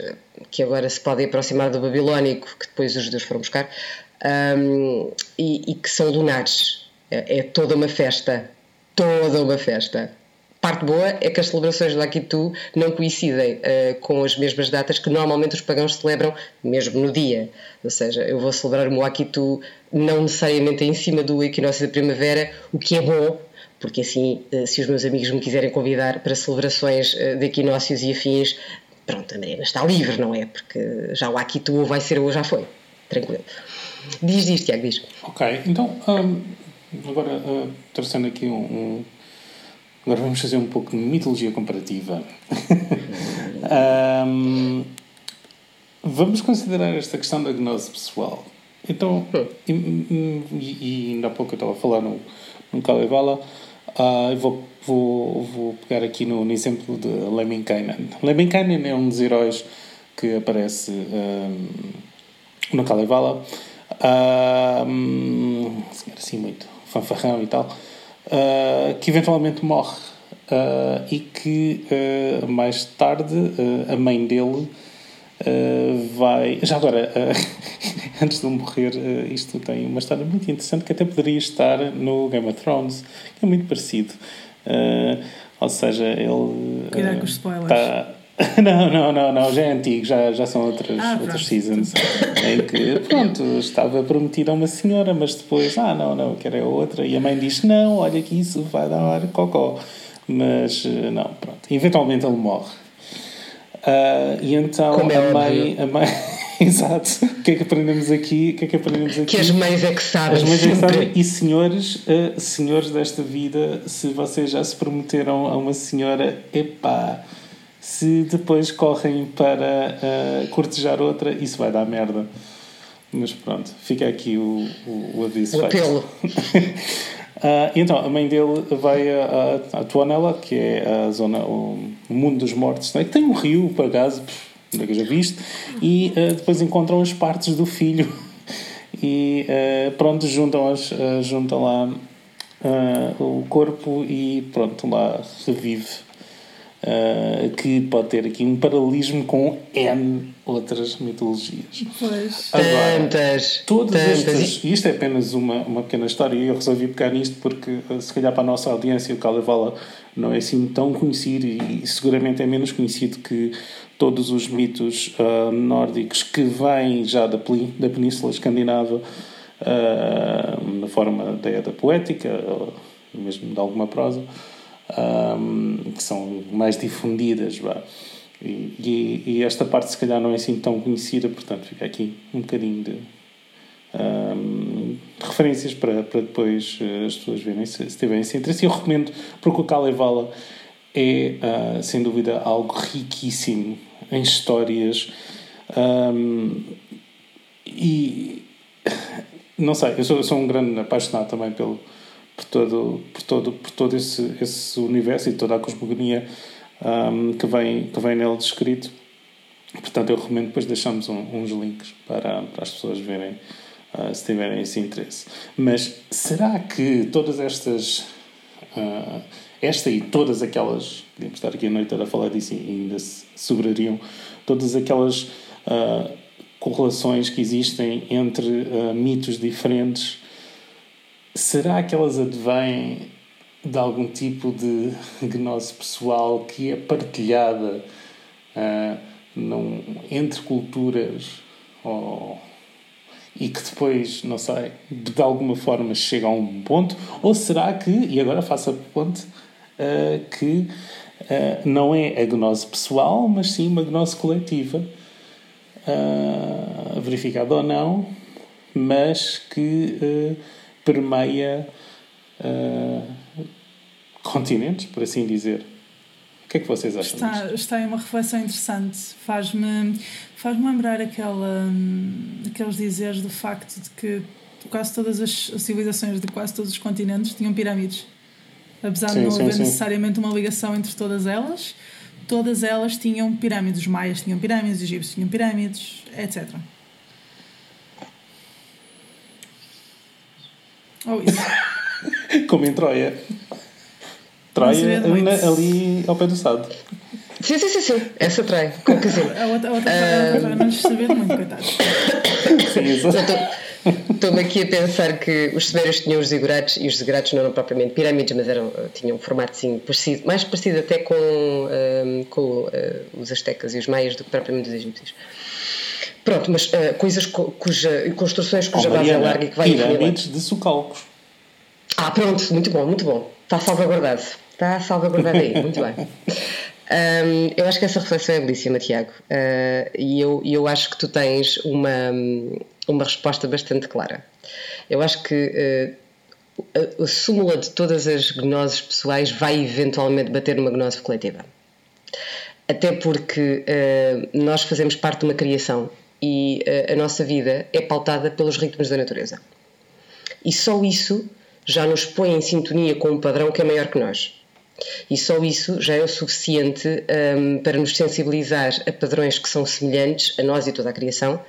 que agora se podem aproximar do babilónico, que depois os judeus foram buscar, um, e, e que são lunares é, é toda uma festa. Toda uma festa. Parte boa é que as celebrações do Akitu não coincidem uh, com as mesmas datas que normalmente os pagãos celebram, mesmo no dia. Ou seja, eu vou celebrar o meu Akitu não necessariamente em cima do equinócio da primavera, o que é bom, porque assim, uh, se os meus amigos me quiserem convidar para celebrações uh, de equinócios e afins, pronto, a Mariana está livre, não é? Porque já o Akitu ou vai ser ou já foi. Tranquilo. Diz, diz, Tiago, diz. Ok, então. Um Agora, uh, traçando aqui um, um, Agora vamos fazer um pouco de mitologia comparativa. um, vamos considerar esta questão da gnose pessoal. Então, e, e, ainda há pouco eu estava a falar no, no Kalevala, uh, vou, vou, vou pegar aqui no, no exemplo de Lemminkainen. Lemminkainen é um dos heróis que aparece um, no Kalevala. Um, assim muito fanfarrão e tal, uh, que eventualmente morre uh, e que mais tarde a mãe dele vai. Já agora, antes de morrer, isto tem uma história muito interessante que até poderia estar no Game of Thrones, que é muito parecido. ou seja, ele. Cuidado com os spoilers. Tá, Não, não, não, não, já é antigo, já, já são outras, ah, outras seasons em que, pronto, estava prometida a uma senhora, mas depois, ah, não, não, quero é outra, e a mãe diz, não, olha que isso vai dar cocó, mas eh, não, pronto, eventualmente ele morre. Uh, e então Como é a mãe, a mãe Exato. O que é que aprendemos aqui? O que é que aprendemos aqui? Que as mães é que sabem. As mães é que sabem. E senhores, uh, senhores desta vida, se vocês já se prometeram a uma senhora, epá, se depois correm para uh, cortejar outra, isso vai dar merda. Mas pronto, fica aqui o, o, o aviso. O apelo. uh, então, a mãe dele vai a, a, a Tuanella, que é a zona, o, o mundo dos mortos, né? que tem um rio, por acaso, onde é que eu já viste, e uh, depois encontram as partes do filho e uh, pronto, juntam, as, juntam lá o corpo e pronto, lá revive Uh, que pode ter aqui um paralelismo com N outras mitologias. Pois. Agora, tantas, todas tantas. estas, isto é apenas uma, uma pequena história e eu resolvi pegar nisto porque uh, se calhar para a nossa audiência o Kalevala não é assim tão conhecido e, e seguramente é menos conhecido que todos os mitos uh, nórdicos que vêm já da, da Península Escandinava na forma da poética, ou mesmo de alguma prosa, um, que são mais difundidas. E, e, e, esta parte, se calhar, não é assim tão conhecida, portanto, fica aqui um bocadinho de, um, de referências para, para depois uh, as pessoas verem se, se tiverem esse interesse. Eu recomendo, porque o Kalevala é, uh, sem dúvida, algo riquíssimo em histórias. Um, e não sei, eu sou, sou um grande apaixonado também pelo, por todo, por todo, por todo esse, esse universo e toda a cosmogonia um, que, vem, que vem nele descrito. Portanto, eu recomendo depois deixamos um, uns links para, para as pessoas verem uh, se tiverem esse interesse. Mas será que todas estas. Uh, esta e todas aquelas. Podíamos estar aqui a noite a falar disso e ainda sobrariam. Todas aquelas. Uh, correlações que existem entre uh, mitos diferentes, será que elas advêm de algum tipo de gnose pessoal que é partilhada uh, num, entre culturas ou, e que depois, não sei, de alguma forma chega a um ponto? Ou será que, e agora faço a ponte, uh, que não é a gnose pessoal, mas sim uma gnose coletiva? uh, verificado ou não, mas que uh, permeia uh, continentes, por assim dizer. O que é que vocês acham está, disto? Está em uma reflexão interessante. Faz-me faz lembrar aquela, aqueles dizeres do facto de que quase todas as civilizações de quase todos os continentes tinham pirâmides. Apesar sim, de não sim, haver sim. necessariamente uma ligação entre todas elas, todas elas tinham pirâmides. Os maias tinham pirâmides, os egípcios tinham pirâmides, etc. Oh, isso. Como em Troia. Troia ali ao pé do Sado. Sim, sim, sim, sim. Essa Troia, com o casino. A outra, a outra, a outra uh... não saber muito, coitado. Sim, exato. Estou-me aqui a pensar que os sumérios tinham os zigurates e os zigurates não eram propriamente pirâmides, mas eram, tinham um formato assim, parecido, mais parecido até com, um, com uh, os astecas e os maias do que propriamente os egípcios. Pronto, mas uh, coisas cuja, construções cuja oh, base é larga e que vai Pirâmides de socalcos. Ah, pronto, muito bom, muito bom. Está salvaguardado. Está salvaguardado aí, muito bem. Um, eu acho que essa reflexão é belíssima, Tiago. Uh, e eu, eu acho que tu tens uma, uma resposta bastante clara. Eu acho que uh, a, a súmula de todas as gnoses pessoais vai eventualmente bater numa gnose coletiva. Até porque uh, nós fazemos parte de uma criação e uh, a nossa vida é pautada pelos ritmos da natureza. E só isso já nos põe em sintonia com um padrão que é maior que nós. E só isso já é o suficiente um, para nos sensibilizar a padrões que são semelhantes a nós e toda a criação,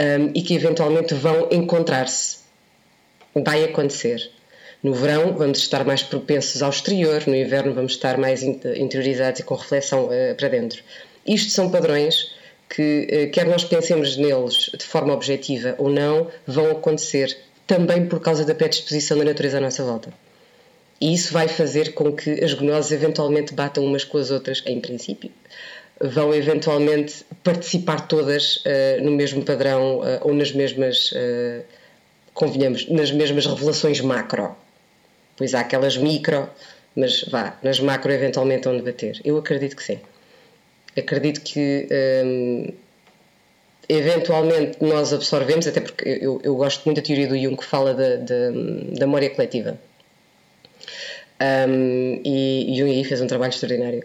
um, e que eventualmente vão encontrar-se. Vai acontecer. No verão vamos estar mais propensos ao exterior, no inverno vamos estar mais interiorizados e com reflexão uh, para dentro. Isto são padrões que, uh, quer nós pensemos neles de forma objetiva ou não, vão acontecer também por causa da predisposição da natureza à nossa volta. E isso vai fazer com que as gnoses eventualmente batam umas com as outras, em princípio, vão eventualmente participar todas uh, no mesmo padrão uh, ou nas mesmas, uh, convenhamos, nas mesmas revelações macro. Pois há aquelas micro, mas vá, nas macro eventualmente vão debater. Eu acredito que sim. Acredito que um, eventualmente nós absorvemos, até porque eu, eu, gosto muito da teoria do Jung que fala da, da, da memória coletiva. Um, e Jung aí fez um trabalho extraordinário.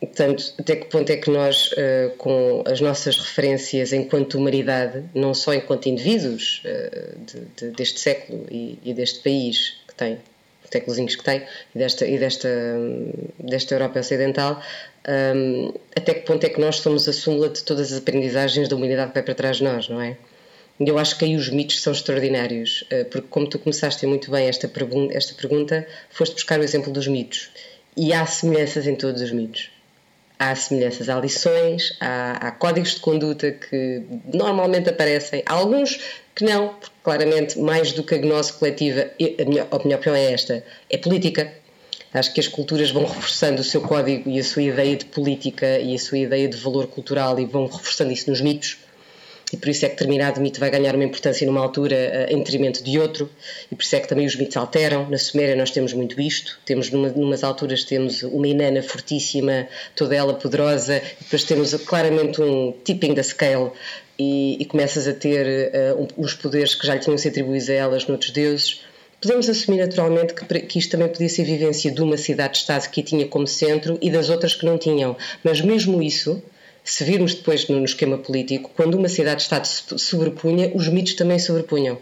Portanto, até que ponto é que nós, uh, com as nossas referências enquanto humanidade, não só enquanto indivíduos uh, de, de, deste século e, e, deste país que tem, séculozinhos que tem, e desta, e desta, desta Europa Ocidental, um, até que ponto é que nós somos a súmula de todas as aprendizagens da humanidade que vai para trás de nós, não é? Eu acho que aí os mitos são extraordinários, uh, porque como tu começaste muito bem esta, pergun esta pergunta, foste buscar o exemplo dos mitos. E há semelhanças em todos os mitos há semelhanças, há lições, há, há, códigos de conduta que normalmente aparecem, há alguns que não, porque claramente mais do que a gnose coletiva, a minha, a minha opinião é esta, é política. Acho que as culturas vão reforçando o seu código e a sua ideia de política e a sua ideia de valor cultural e vão reforçando isso nos mitos. E por isso é que determinado mito vai ganhar uma importância numa altura uh, em detrimento de outro, e por isso é que também os mitos alteram. Na Suméria nós temos muito isto, temos numa, numas alturas temos uma Inanna fortíssima, toda ela poderosa, e depois temos claramente um tipping da scale. E, e começas a ter uh, uns poderes que já lhe tinham sido atribuídos a elas noutros deuses. Podemos assumir naturalmente que, que isto também podia ser vivência de uma cidade-estado que tinha como centro e das outras que não tinham, mas mesmo isso se virmos depois no, esquema político, quando uma cidade-estado se sobrepunha, os mitos também sobrepunham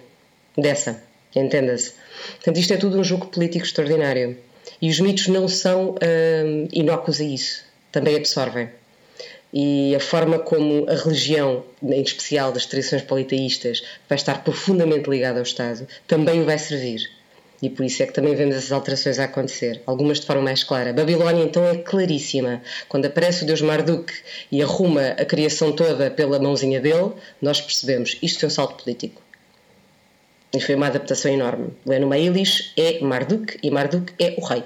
dessa, entenda-se. Portanto, isto é tudo um jogo político extraordinário. E os mitos não são hum, inócuos a isso, também absorvem. E a forma como a religião, em especial das tradições politeístas, vai estar profundamente ligada ao Estado, também o vai servir. E por isso é que também vemos essas alterações a acontecer, algumas de forma mais clara. Babilónia então é claríssima. Quando aparece o deus Marduk e arruma a criação toda pela mãozinha dele, nós percebemos isto foi um salto político. E foi uma adaptação enorme. O Enuma Elish é Marduk e Marduk é o rei.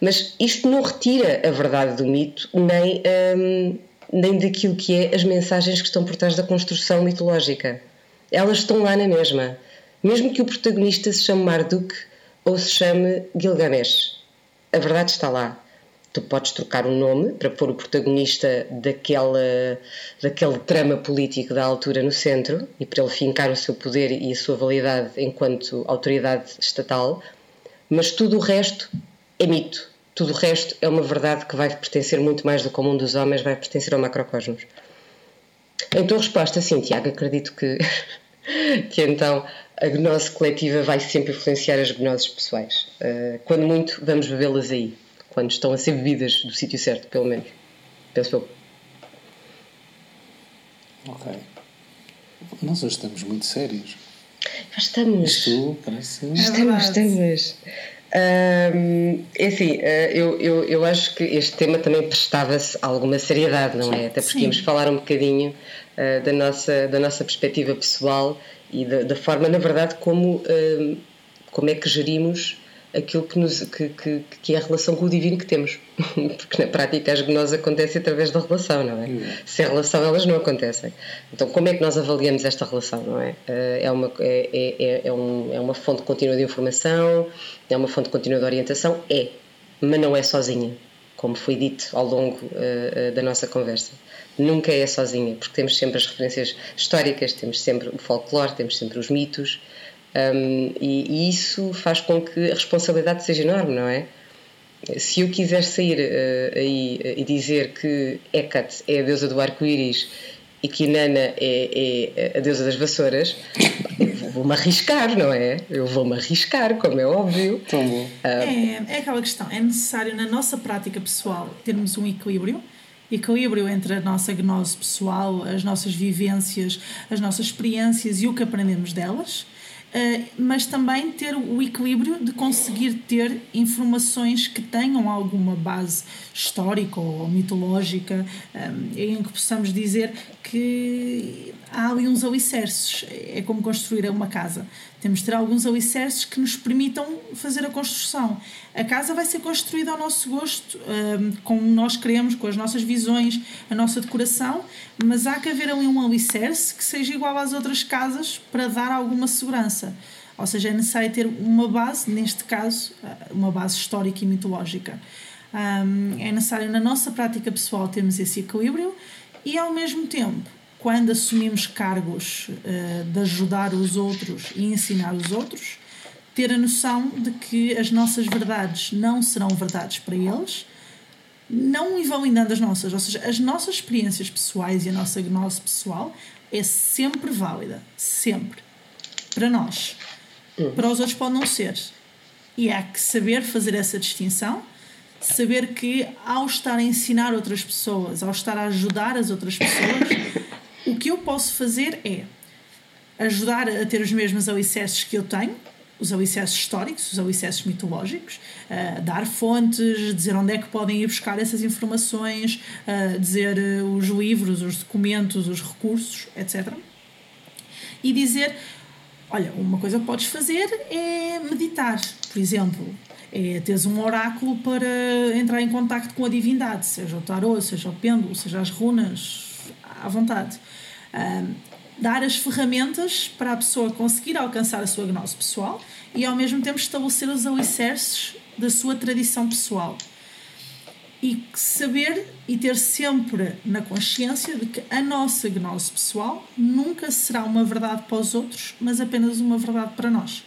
Mas isto não retira a verdade do mito, nem, hum, nem daquilo que é as mensagens que estão por trás da construção mitológica. Elas estão lá na mesma mesmo que o protagonista se chame Marduk ou se chame Gilgamesh. A verdade está lá. Tu podes trocar o um nome para pôr o protagonista daquela, daquele trama político da altura no centro e para ele fincar o seu poder e a sua validade enquanto autoridade estatal, mas tudo o resto é mito. Tudo o resto é uma verdade que vai pertencer muito mais do comum dos homens, vai pertencer ao macrocosmos. Então, a resposta, sim, Tiago, acredito que, que então a gnose coletiva vai sempre influenciar as gnoses pessoais. Uh, quando muito, vamos bebê-las aí, quando estão a ser bebidas do sítio certo, pelo menos. Penso eu. Ok. Nós hoje estamos muito sérios. Nós estamos. Isto parece. É estamos, estamos. Um, é assim, eh, eu, eu, eu acho que este tema também prestava-se alguma seriedade, não é? Até porque Sim. íamos falar um bocadinho uh, da, nossa, da nossa perspectiva pessoal e da, da forma, na verdade, como, uh, como é que gerimos aquilo que, nos, que, que, que, é a relação com o divino que temos. Porque na prática as gnoses acontecem através da relação, não é? Uhum. Sem relação elas não acontecem. Então como é que nós avaliamos esta relação, não é? Uh, é, uma, é, é, é, um, é uma fonte contínua de informação, é uma fonte contínua de orientação? É, mas não é sozinha, como foi dito ao longo uh, uh, da nossa conversa nunca é sozinha, porque temos sempre as referências históricas, temos sempre o folclore, temos sempre os mitos, um, e, e, isso faz com que a responsabilidade seja enorme, não é? Se eu quiser sair uh, aí uh, e dizer que Hecate é a deusa do arco-íris e que Inanna é, é, a deusa das vassouras, vou-me arriscar, não é? Eu vou-me arriscar, como é óbvio. Tão bom. Uh, é, é aquela questão, é necessário na nossa prática pessoal termos um equilíbrio equilíbrio entre a nossa gnose pessoal, as nossas vivências, as nossas experiências e o que aprendemos delas, eh, mas também ter o equilíbrio de conseguir ter informações que tenham alguma base histórica ou mitológica, eh, em que possamos dizer que há ali uns alicerces. É como construir uma casa. Temos de ter alguns alicerces que nos permitam fazer a construção. A casa vai ser construída ao nosso gosto, um, como nós queremos, com as nossas visões, a nossa decoração, mas há que haver ali um alicerce que seja igual às outras casas para dar alguma segurança. Ou seja, é necessário ter uma base, neste caso, uma base histórica e mitológica. Um, é necessário, na nossa prática pessoal, termos esse equilíbrio e, ao mesmo tempo, quando assumimos cargos uh, de ajudar os outros e ensinar os outros, ter a noção de que as nossas verdades não serão verdades para eles, não invalidando as nossas, ou seja, as nossas experiências pessoais e a nossa gnose pessoal é sempre válida, sempre, para nós. Uhum. Para os outros pode não ser. E há que saber fazer essa distinção, saber que ao estar a ensinar outras pessoas, ao estar a ajudar as outras pessoas, o que eu posso fazer é ajudar a ter os mesmos alicerces que eu tenho, os alicerces históricos, os alicerces mitológicos, uh, dar fontes, dizer onde é que podem ir buscar essas informações, uh, dizer uh, os livros, os documentos, os recursos, etc. E dizer: olha, uma coisa que podes fazer é meditar, por exemplo. É teres um oráculo para entrar em contato com a divindade, seja o tarô, seja o pêndulo, seja as runas, à vontade. Dar as ferramentas para a pessoa conseguir alcançar a sua gnose pessoal e ao mesmo tempo estabelecer os alicerces da sua tradição pessoal. E saber e ter sempre na consciência de que a nossa gnose pessoal nunca será uma verdade para os outros, mas apenas uma verdade para nós.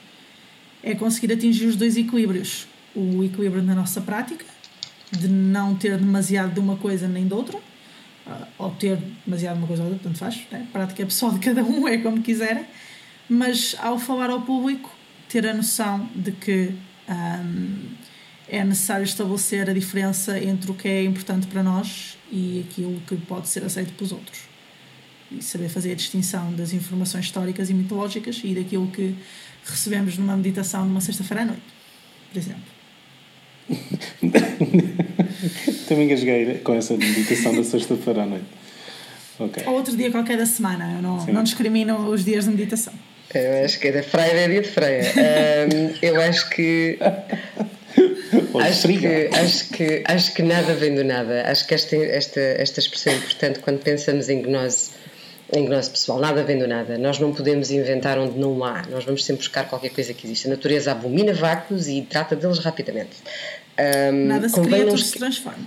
É conseguir atingir os dois equilíbrios. O equilíbrio na nossa prática, de não ter demasiado de uma coisa nem de outra, ah, ou ter demasiado de uma coisa ou outra, tanto faz, né? a prática pessoal de cada um, é como quiserem, mas ao falar ao público, ter a noção de que um, é necessário estabelecer a diferença entre o que é importante para nós e aquilo que pode ser aceito pelos outros. E saber fazer a distinção das informações históricas e mitológicas e daquilo que recebemos numa meditação numa sexta-feira à noite, por exemplo. Também engasguei com essa meditação da sexta-feira à noite. Okay. Ou outro dia qualquer da semana, eu não, não discrimino os dias de meditação. Eu acho que é da Freia é dia de Freia. um, eu acho que. acho que, acho, que, acho que nada vem do nada. Acho que esta, esta, esta expressão é importante quando pensamos em gnose, em gnose pessoal. Nada vem do nada. Nós não podemos inventar onde não há. Nós vamos sempre buscar qualquer coisa que existe. A natureza abomina vácuos e trata deles rapidamente. Um, nada se cria, tudo se transforma.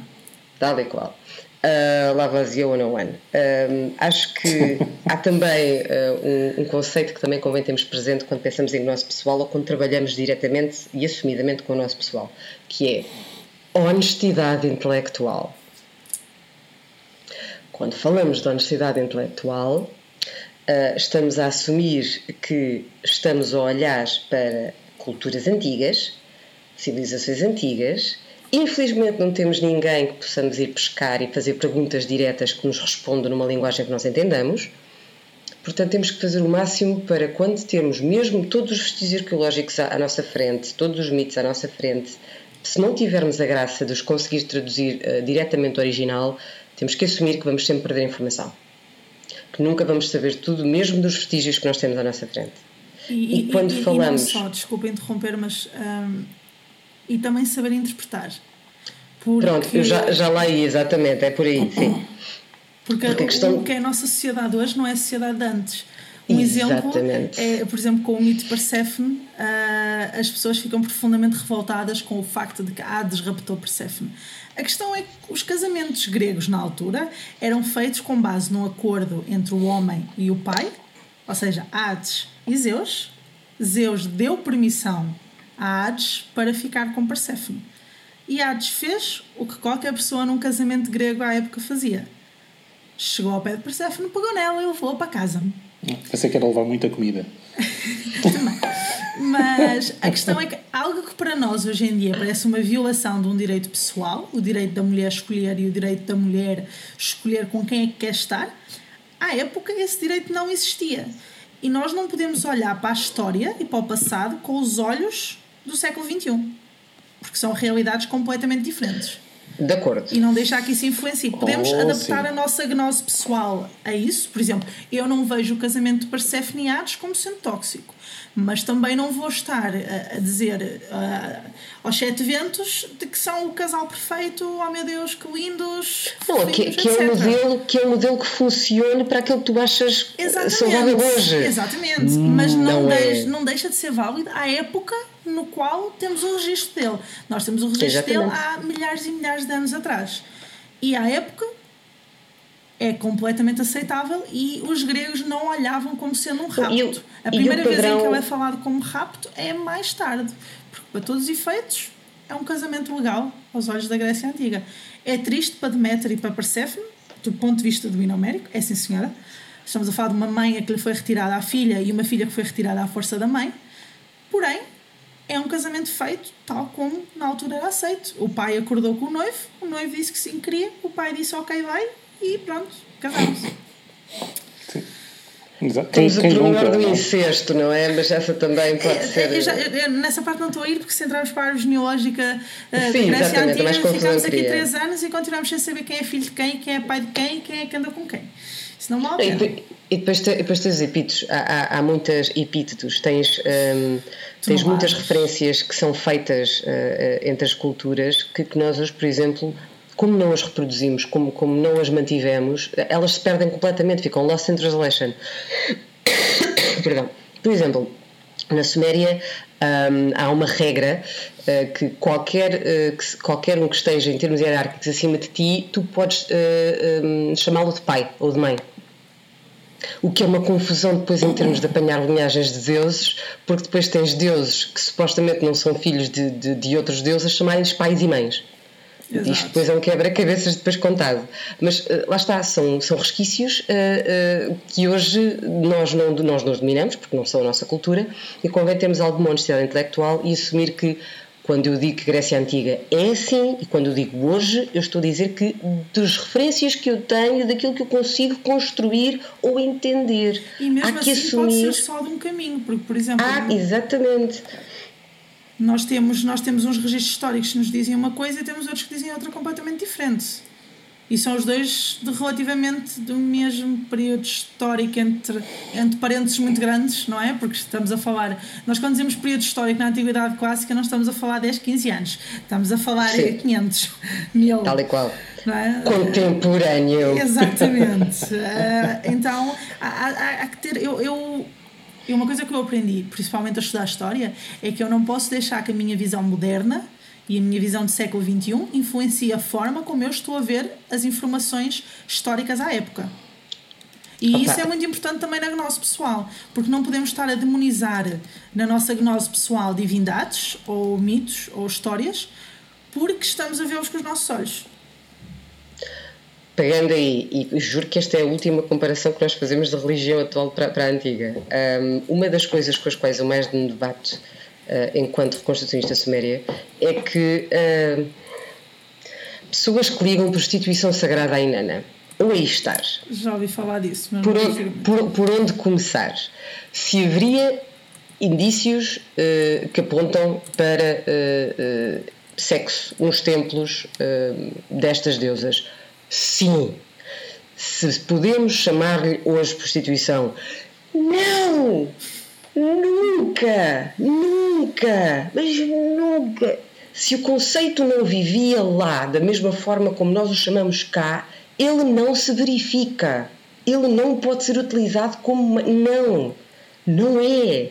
Tal e qual uh, Lavoisier 101. Um, acho que há também uh, um, um, conceito que também convém termos presente quando pensamos em nosso pessoal ou quando trabalhamos diretamente e assumidamente com o nosso pessoal, que é honestidade intelectual. Quando falamos de honestidade intelectual, uh, estamos a assumir que estamos a olhar para culturas antigas, civilizações antigas, Infelizmente não temos ninguém que possamos ir pescar e fazer perguntas diretas que nos respondam numa linguagem que nós entendamos. Portanto, temos que fazer o máximo para quando termos mesmo todos os vestígios arqueológicos à, nossa frente, todos os mitos à nossa frente, se não tivermos a graça de os conseguir traduzir uh, diretamente ao original, temos que assumir que vamos sempre perder informação. Que nunca vamos saber tudo, mesmo dos vestígios que nós temos à nossa frente. E, e quando e, falamos. E não só, desculpa interromper, mas. Um e também saber interpretar. Porque... Pronto, eu já, já lá ia, exatamente, é por aí, sim. Porque, porque questão... o que é a nossa sociedade hoje não é a sociedade de antes. Um Exatamente. exemplo é, por exemplo, com o mito de Persephone, uh, as pessoas ficam profundamente revoltadas com o facto de que Hades raptou Persephone. A questão é que os casamentos gregos na altura eram feitos com base num acordo entre o homem e o pai, ou seja, Hades e Zeus. Zeus deu permissão a Hades para ficar com Perséfone. E Hades fez o que qualquer pessoa num casamento grego à época fazia. Chegou ao pé de Perséfone, pegou nela e levou-a para casa. Pensei que era levar muita comida. Também. Mas a questão é que algo que para nós hoje em dia parece uma violação de um direito pessoal, o direito da mulher escolher e o direito da mulher escolher com quem é que quer estar, à época esse direito não existia. E nós não podemos olhar para a história e para o passado com os olhos do século XXI. Porque são realidades completamente diferentes. De acordo. E não deixar que isso influencie. Podemos oh, adaptar sim. a nossa gnose pessoal a isso. Por exemplo, eu não vejo o casamento de Persephone como sendo tóxico mas também não vou estar a, a dizer aos sete ventos de que são o casal perfeito, oh meu Deus, que lindos. Não, que, que, é um modelo, que é um modelo que funcione para aquilo que tu achas saudável hoje. Exatamente, hum, mas não, não, deixa, é. não deixa de ser válido à época no qual temos o registro dele. Nós temos o registro Exatamente. dele há milhares e milhares de anos atrás. E à época é completamente aceitável e os gregos não olhavam como sendo um rapto. Eu, a primeira padrão... vez em que ele é falado como rapto é mais tarde, porque para todos os efeitos é um casamento legal aos olhos da Grécia Antiga. É triste para Deméter e para Perséfone, do ponto de vista do binomérico, é sim senhora. Estamos a falar de uma mãe a que lhe foi retirada a filha e uma filha que foi retirada à força da mãe. Porém, é um casamento feito tal como na altura era aceito. O pai acordou com o noivo, o noivo disse que sim queria, o pai disse ok, vai, e pronto, casamos. Exato. Temos quem, o pormenor do incesto, não é? Mas essa também pode é, ser. Eu já, eu, nessa parte não estou a ir, porque se entrarmos para a árvore genealógica uh, Sim, da Grécia Antiga, ficamos aqui três anos e continuamos sem saber quem é filho de quem, quem é pai de quem e quem é que anda com quem. Pena. E depois, depois tens epítetos, há, há, há muitas epítetos, tens, um, tens muitas referências que são feitas uh, entre as culturas que, que nós hoje, por exemplo, como não as reproduzimos, como, como não as mantivemos, elas se perdem completamente, ficam lost in translation. Perdão. Por exemplo, na Suméria um, há uma regra uh, que, qualquer, uh, que qualquer um que esteja em termos hierárquicos acima de ti, tu podes uh, um, chamá-lo de pai ou de mãe. O que é uma confusão depois em termos de apanhar linhagens de deuses, porque depois tens deuses que supostamente não são filhos de, de, de outros deuses chamarem-lhes pais e mães. Exato. Isto depois é um quebra-cabeças depois contado. Mas uh, lá está, são, são resquícios uh, uh, que hoje nós não, nós não os dominamos, porque não são a nossa cultura, e convém termos alguma honestidade intelectual e assumir que quando eu digo que Grécia Antiga é assim, e quando eu digo hoje, eu estou a dizer que das referências que eu tenho, daquilo que eu consigo construir ou entender. E mesmo Há que assim assumir... pode ser só de um caminho, porque, por exemplo... Ah, exatamente. Nós temos, nós temos uns registros históricos que nos dizem uma coisa e temos outros que dizem outra completamente diferente. E são os dois de relativamente do mesmo período histórico, entre, entre parênteses muito grandes, não é? Porque estamos a falar. Nós, quando dizemos período histórico na Antiguidade Clássica, não estamos a falar 10, 15 anos. Estamos a falar de 500, mil. Tal e qual. É? Contemporâneo. Exatamente. uh, então, há, há, há, que ter. Eu, eu, e uma coisa que eu aprendi, principalmente a estudar História, é que eu não posso deixar que a minha visão moderna e a minha visão de século XXI influencia a forma como eu estou a ver as informações históricas à época. E okay. isso é muito importante também na gnose pessoal, porque não podemos estar a demonizar na nossa gnose pessoal divindades, ou mitos, ou histórias, porque estamos a vê-los com os nossos olhos. Pegando aí, e juro que esta é a última comparação que nós fazemos da religião atual para, para a antiga, um, uma das coisas com as quais eu mais me debato enquanto reconstrucionista suméria, é que uh, pessoas que ligam prostituição sagrada à Inanna, ou aí estar. Já ouvi falar disso, mas por, onde, por, por, onde começar? Se haveria indícios uh, que apontam para sexo nos templos destas deusas? Sim. Se podemos chamar-lhe hoje prostituição, não! Nunca, nunca, mas nunca. Se o conceito não vivia lá da mesma forma como nós o chamamos cá, ele não se verifica. Ele não pode ser utilizado como. Não, não é.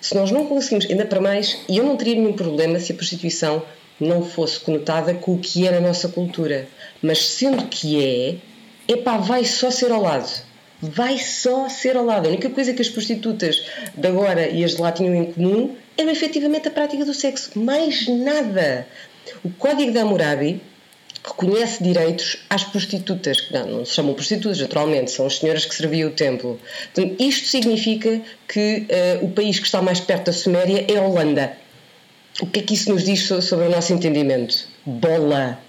Se nós não conseguimos, ainda para mais, e eu não teria nenhum problema se a prostituição não fosse conotada com o que é a nossa cultura. Mas sendo que é, epá, vai só ser ao lado vai só ser ao lado. A única coisa que as prostitutas de agora e as de lá tinham em comum era efetivamente a prática do sexo. Mais nada. O Código de Hammurabi reconhece direitos às prostitutas, que não, não se chamam prostitutas, naturalmente, são as senhoras que serviam o templo. Então, isto significa que uh, o país que está mais perto da Suméria é a Holanda. O que é que isso nos diz sobre o nosso entendimento? Bola!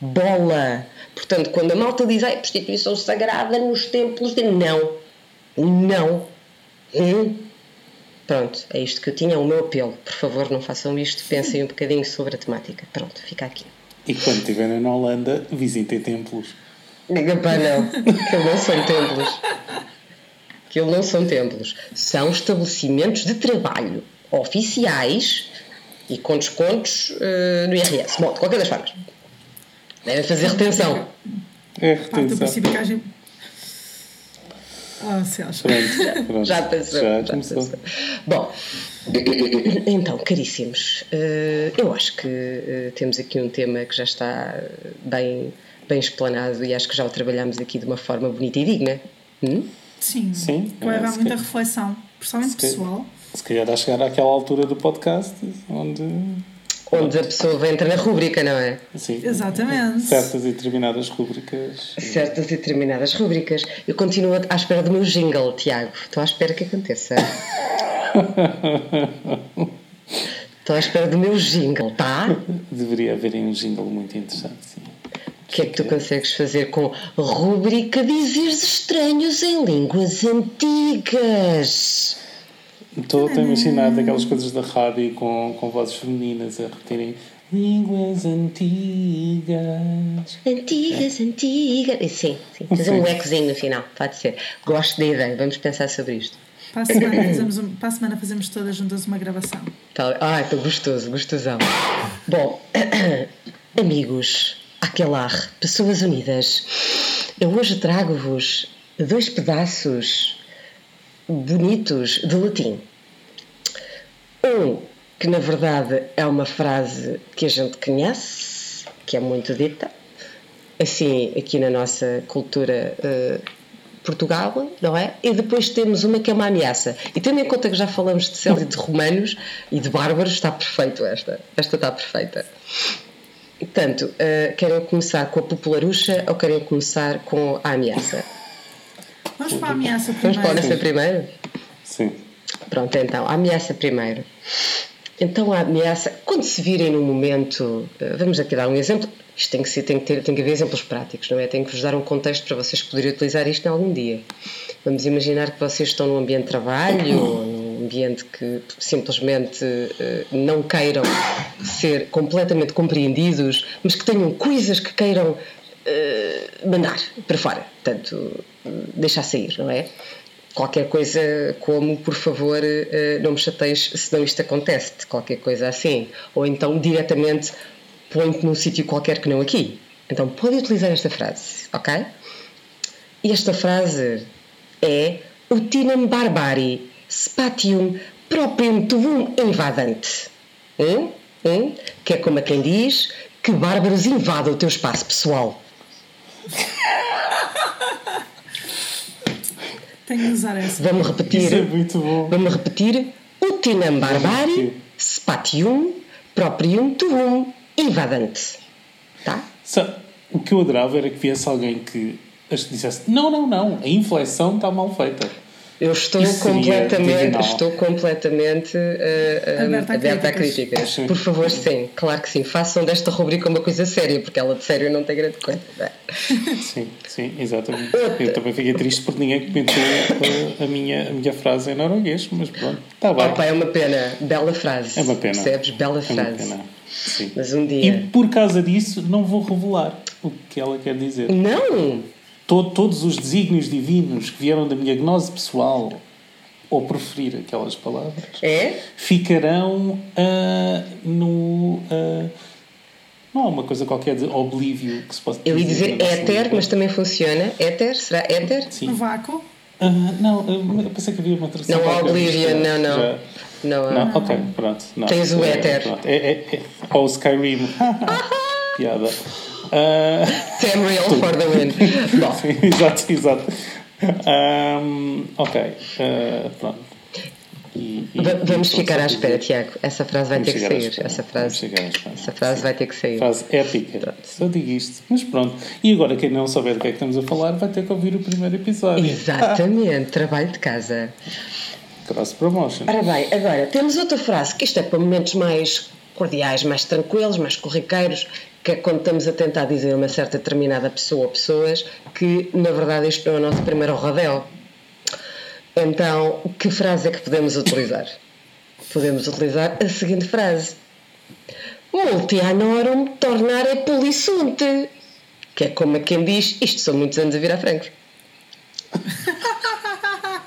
Bola! Portanto, quando a malta diz a prostituição sagrada nos templos, de não, não, hum. Pronto, é isto que eu tinha, o meu apelo. Por favor, não façam isto, pensem um bocadinho sobre a temática. Pronto, fica aqui. E quando estiverem na Holanda, visitem templos. Pá, não, aquilo não são templos. Aquilo não são templos. São estabelecimentos de trabalho oficiais e com descontos uh, no IRS. Bom, de qualquer das formas. Devem fazer retenção. É retenção. Parte do que a gente... Ah, se acha. Pronto, pronto. Já pensou. Já, já pensou. Bom, então, caríssimos, eh, eu acho que eh, temos aqui um tema que já está bem, bem explanado e acho que já o trabalhamos aqui de uma forma bonita e digna. Hum? Sim, Sim leva a muita reflexão, principalmente pessoal. Se calhar a chegar àquela altura do podcast onde onde a pessoa entra na rúbrica, não é? Sim. Exatamente. Certas e determinadas rúbricas. Certas e determinadas rúbricas. Eu continuo à espera do meu jingle, Tiago. Estou à espera que aconteça. Estou à espera do meu jingle, tá? Deveria haver um jingle muito interessante, sim. O que é que tu consegues fazer com rúbrica Dizeres Estranhos em Línguas Antigas? Estou a imaginar daquelas coisas da rádio com, com vozes femininas a repetirem línguas antigas. Antigas, é. antigas. Sim, sim. Fazer um ecozinho no final, pode ser. Gosto da ideia, vamos pensar sobre isto. Para a semana fazemos, um, para a semana fazemos todas juntas uma gravação. Tá, ah, estou gostoso, gostosão. Bom, amigos, Aquelar, pessoas unidas. Eu hoje trago-vos dois pedaços bonitos de latim. Um que na verdade é uma frase que a gente conhece, que é muito dita, assim aqui na nossa cultura uh, Portugal, não é? E depois temos uma que é uma ameaça. E tendo em conta que já falamos de e de romanos e de bárbaros, está perfeito esta. Esta está perfeita. Portanto, uh, querem começar com a popularucha ou querem começar com a ameaça? Vamos para a ameaça primeiro. Vamos para a ameaça primeiro? Sim. Pronto, então, a ameaça primeiro. Então, a ameaça, quando se virem num momento, uh, vamos aqui dar um exemplo, isto tem que, ser, tem, que ter, tem que haver exemplos práticos, não é? Tem que vos dar um contexto para vocês poderem utilizar isto em algum dia. Vamos imaginar que vocês estão num ambiente de trabalho ou num ambiente que simplesmente uh, não queiram ser completamente compreendidos, mas que tenham coisas que queiram uh, mandar para fora, portanto, deixar sair, não é? Qualquer coisa como, por favor, uh, não me chateis se não isto acontece, qualquer coisa assim. Ou então, diretamente, põe-te num sítio qualquer que não aqui. Então, pode utilizar esta frase, ok? E esta frase é utinam barbari spatium proprium tuvum invadante. Hum? Hum? Que é como a quem diz que bárbaros invadam o teu espaço pessoal. Tenho que usar essa. Vamos repetir. Isso é muito bom. Vamos repetir. Utinam barbari spatium proprium tuvum invadante. Tá? Sabe, o que eu adorava era que viesse alguém que dissesse: não, não, não, a inflexão está mal feita. Eu estou Isso completamente, estou completamente uh, uh, Aberta a aberta a críticas. críticas. Por favor, sim, claro que sim. Façam desta rubrica uma coisa séria, porque ela de sério não tem grande coisa. Sim, sim, exatamente. Eu também fiquei triste porque ninguém comentou uh, a, minha, a minha frase em norueguês, mas pronto, está bem. Opa, é uma pena, bela frase. É uma pena. Percebes? Bela É uma frase. pena. Sim. Mas um E dia. por causa disso, não vou revelar o que ela quer dizer. Não! To- todos os desígnios divinos que vieram da minha gnose pessoal, ou preferir aquelas palavras, É? ficarão ah, no. ah, não há uma coisa qualquer de oblívio que se possa Eu ia dizer nossa éter, língua. mas também funciona. Éter? Será éter? Sim. No vácuo. Ah, não, eu pensei que havia uma tradução. Não há disto. não, não. Já- Não, há. Não, ok, pronto. Não, Tens o é, éter. É, é, é, ou o Skyrim. Piada. Ah, Tamriel for the win. Sim, exato, exato. Ahm, ok, ah, pronto. E- e- va- vamos pronto, ficar à espera, Tiago. Essa frase vai Vamos ter que sair. Essa frase, essa frase Sim. vai ter que sair. Frase épica. Só digo isto. Mas pronto. E agora, quem não souber do que é que estamos a falar, vai ter que ouvir o primeiro episódio. Exatamente, trabalho de casa. Cross promotion. Ora bem, agora temos outra frase que isto é para momentos mais cordiais, mais tranquilos, mais corriqueiros, que é quando estamos a tentar dizer a uma certa determinada pessoa ou pessoas que na verdade isto não é o nosso primeiro rodeo. Então, que frase é que podemos utilizar? Podemos utilizar a seguinte frase: Multianorum tornare polissunte. Que é como a quem diz: Isto são muitos anos a vir à frente.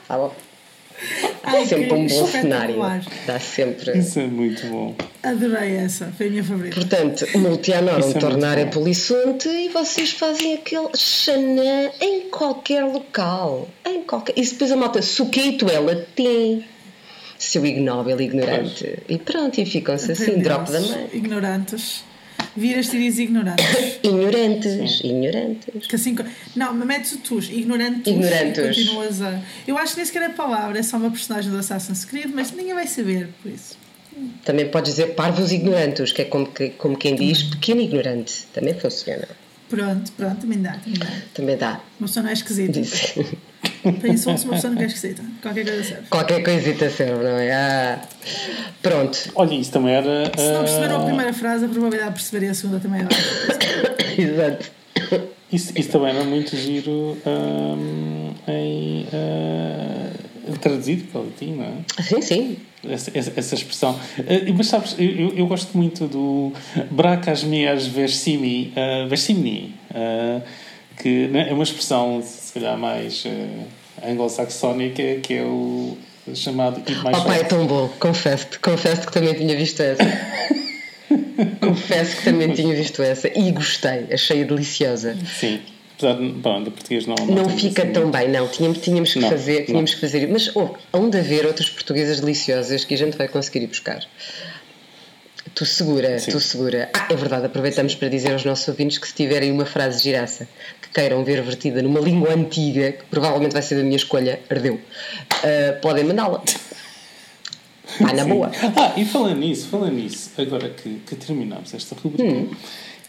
Tá bom? Ai, sempre que um bom cenário. Dá sempre. Isso é muito bom. Adorei essa. Foi a minha favorita. Portanto, multianorum Isso é tornarem bom. polissunte e vocês fazem aquele xanã em qualquer local. Em qualquer... E depois a malta, suqueito é latim. Seu ignóbil ignorante. E pronto, e ficam-se assim, drop da mãe. Ignorantes. Viras-te e dizes ignorantes. Ignorantes, ignorantes. Que assim, não, mas metes o tus, ignorantes. Ignorantes. Continuas a. Eu acho que nem sequer é palavra, é só uma personagem do Assassin's Creed, mas ninguém vai saber, por isso. Também podes dizer parvos ignorantes, que é como, que- como quem diz pequeno ignorante. Também funciona. Pronto, pronto, também dá, também dá. Também dá. Pessoa não é esquisita. Tem insultos, uma pessoa não é esquisita. Qualquer coisa serve. Qualquer coisita serve, não é? Ah, pronto. Olha, isso também era. Se não perceberam a primeira frase, a probabilidade de perceberem a segunda também é baixa. Exato. Isso, isso também era muito giro ahm, em. ah, traduzido para o latim, não é? Sim, sim. Essa, essa, essa expressão. Ah, mas sabes, eu, eu- eu gosto muito do bracas meas versimi, versimini, ah, que né, é uma expressão, se calhar, mais ah, anglo-saxónica, que é o chamado Eat My é tão bom. Confesso-te, confesso que também tinha visto essa. Confesso que também tinha visto essa e gostei, achei-a deliciosa. Sim. Apesar de, bom, de português não Não fica assim. tão bem, não. Tínhamos, tínhamos que Não, fazer, tínhamos não. que fazer. Mas oh, hão de haver outras portuguesas deliciosas que a gente vai conseguir ir buscar. Tu segura, Sim. tu segura. Ah, é verdade, aproveitamos para dizer aos nossos ouvintes que se tiverem uma frase giraça que queiram ver vertida numa língua antiga, que provavelmente vai ser da minha escolha, ardeu, ah, podem mandá-la. Vai na Sim. boa. Ah, e falando nisso, falando nisso, agora que, que terminamos esta rubrica, Hum.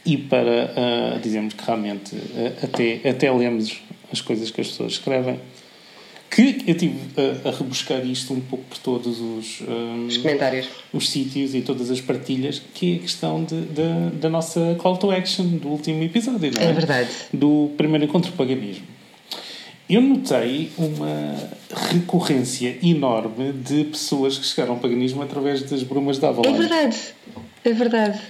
e para ah, dizermos que realmente ah, até, até lemos as coisas que as pessoas escrevem, que eu estive a, a rebuscar isto um pouco por todos os, ah, Os comentários. os sítios e todas as partilhas, que é a questão de, da da nossa call to action do último episódio, não é? É verdade. Do primeiro encontro paganismo. Eu notei uma recorrência enorme de pessoas que chegaram ao paganismo através das brumas da É Avalon. verdade. É verdade.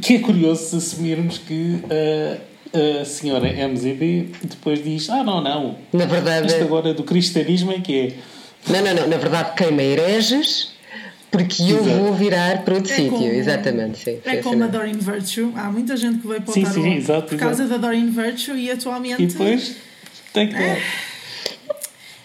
Que é curioso assumirmos que a, a senhora MZB depois diz: Ah, não, não. Na verdade. Isto agora do cristianismo é que é. Não, não, não. Na verdade, queima hereges porque eu Exato. vou virar para outro É sítio. como- Exatamente, sim. É como a. Doreen Virtue. Há muita gente que veio para o Sim, sim, exato, por causa exato. da Doreen Virtue e atualmente E depois tem que dar.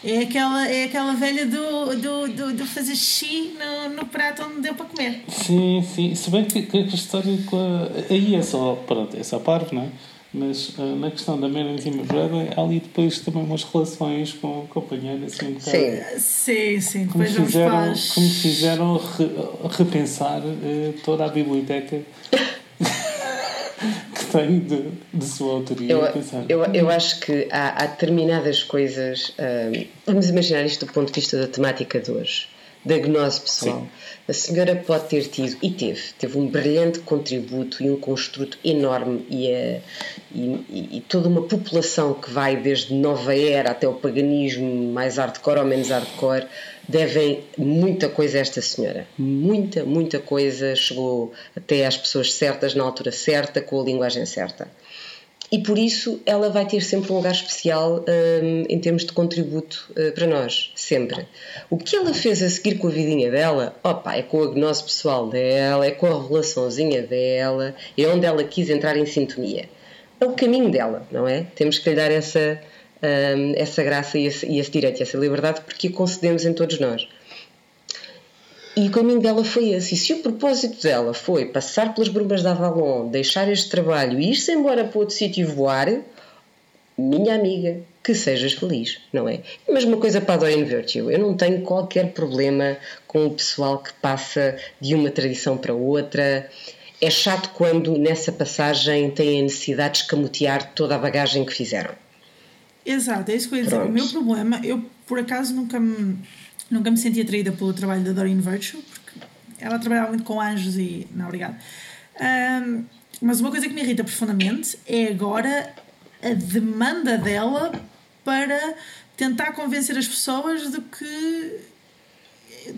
é, aquela, é aquela velha do, do, do, do fazer xixi no, no prato onde deu para comer. Sim, sim. Se bem que, que a história com a. Aí é só. Pronto, é só parvo, não é? Mas ah, na questão da Mary Zimmer Bradley, há ali depois também umas relações com o companheiro, assim, um bocado. Sim. Sim, sim. Como Depois vamos fizeram, para as... como fizeram re- repensar eh, toda a biblioteca que tenho de, de sua autoria. Eu, pensar, eu, eu acho que há, há determinadas coisas. hum, vamos imaginar isto do ponto de vista da temática de hoje, da gnose pessoal. A senhora pode ter tido, e teve, teve um brilhante contributo e um construto enorme, e, e, e- e toda uma população que vai desde nova era até o paganismo, mais hardcore ou menos hardcore, devem muita coisa a esta senhora. Muita, muita coisa. Chegou até às pessoas certas, na altura certa, com a linguagem certa e por isso ela vai ter sempre um lugar especial hum, em termos de contributo uh, para nós, sempre. O que ela fez a seguir com a vidinha dela, opa, é com a gnose pessoal dela, é com a revelaçãozinha dela, é onde ela quis entrar em sintonia. É o caminho dela, não é? Temos que lhe dar essa, hum, essa graça e esse, e esse direito essa liberdade porque a concedemos em todos nós. E o caminho dela foi esse. E se o propósito dela foi passar pelas brumas da Avalon, deixar este trabalho e ir-se embora para outro sítio e voar, minha amiga, que sejas feliz, não é? E mesma coisa para a Doreen Virtue. Eu não tenho qualquer problema com o pessoal que passa de uma tradição para outra. É chato quando nessa passagem têm a necessidade de escamotear toda a bagagem que fizeram. Exato, é isso que eu ia dizer. Pronto. O meu problema, eu por acaso nunca me, nunca me senti atraída pelo trabalho da Doreen Virtue, porque ela trabalhava muito com anjos e. Não, obrigada. Ahm, mas uma coisa que me irrita profundamente é agora a demanda dela para tentar convencer as pessoas de que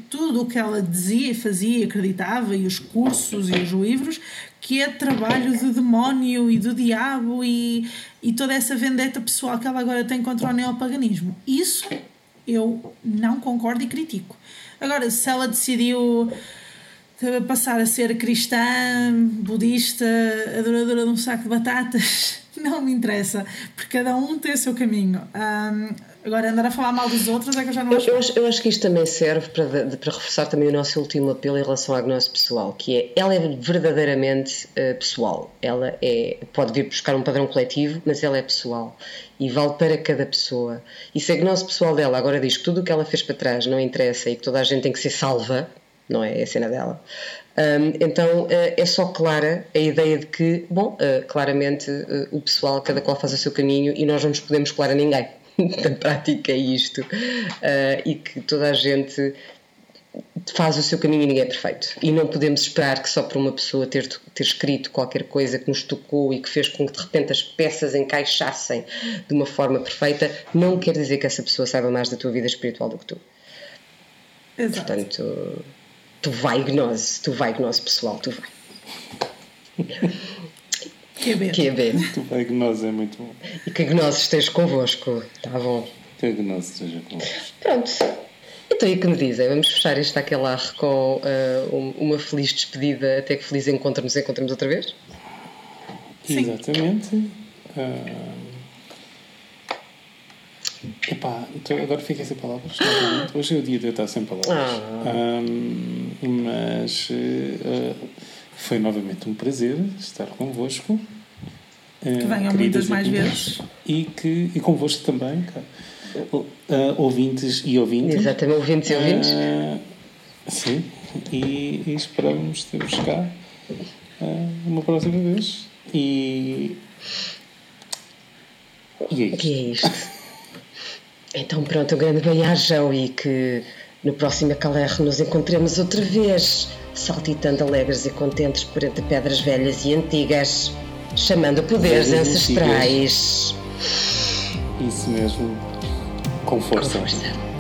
tudo o que ela dizia, fazia, acreditava, e os cursos e os livros, que é trabalho do demónio e do diabo e, e toda essa vendetta pessoal que ela agora tem contra o neopaganismo. Isso eu não concordo e critico. Agora, se ela decidiu eh, passar a ser cristã, budista, adoradora de um saco de batatas, não me interessa, porque cada um tem o seu caminho. Ahm, agora, andar a falar mal dos outros é que eu já não Eu, acho. eu acho, eu acho que isto também serve para, para reforçar também o nosso último apelo em relação à gnose pessoal, que é, ela é verdadeiramente eh, pessoal. Ela é, pode vir buscar um padrão coletivo, mas ela é pessoal e vale para cada pessoa. E se a gnose pessoal dela agora diz que tudo o que ela fez para trás não interessa e que toda a gente tem que ser salva, não é? É a cena dela. Hum, então eh, é só clara a ideia de que, bom, eh, claramente o pessoal, cada qual faz o seu caminho e nós não nos podemos colar a ninguém. Na prática é isto. Eh, e que toda a gente faz o seu caminho e ninguém é perfeito. E não podemos esperar que só por uma pessoa ter, ter escrito qualquer coisa que nos tocou e que fez com que de repente as peças encaixassem de uma forma perfeita, não quer dizer que essa pessoa saiba mais da tua vida espiritual do que tu. Exato. Portanto, tu vai gnose, tu vai gnose pessoal, tu vai. Que é bem. Que é bem. Tu vai que nós é muito bom. E que a gnose esteja convosco, tá bom? Que a gnose seja com Pronto. Então, e que me dizem? Vamos fechar este aquelarre com uh, uma feliz despedida até que feliz encontro nos encontremos outra vez? Sim. Exatamente. Uh... Epá, então agora fiquei sem palavras. Hoje é o dia de eu estar sem palavras. Ah. Um, mas uh, foi novamente um prazer estar convosco. Que venham muitas mais vezes. E, que, e convosco também, uh, ouvintes e ouvintes. Exatamente, ouvintes e ouvintes. Uh, sim, e, e esperamos ter-vos cá uh, uma próxima vez. E. E é isto. E é isto. então, pronto, um grande bem-ajão e que no próximo Calerre nos encontremos outra vez, saltitando alegres e contentes por entre pedras velhas e antigas chamando poderes ancestrais. Isso mesmo. Com força. Com força.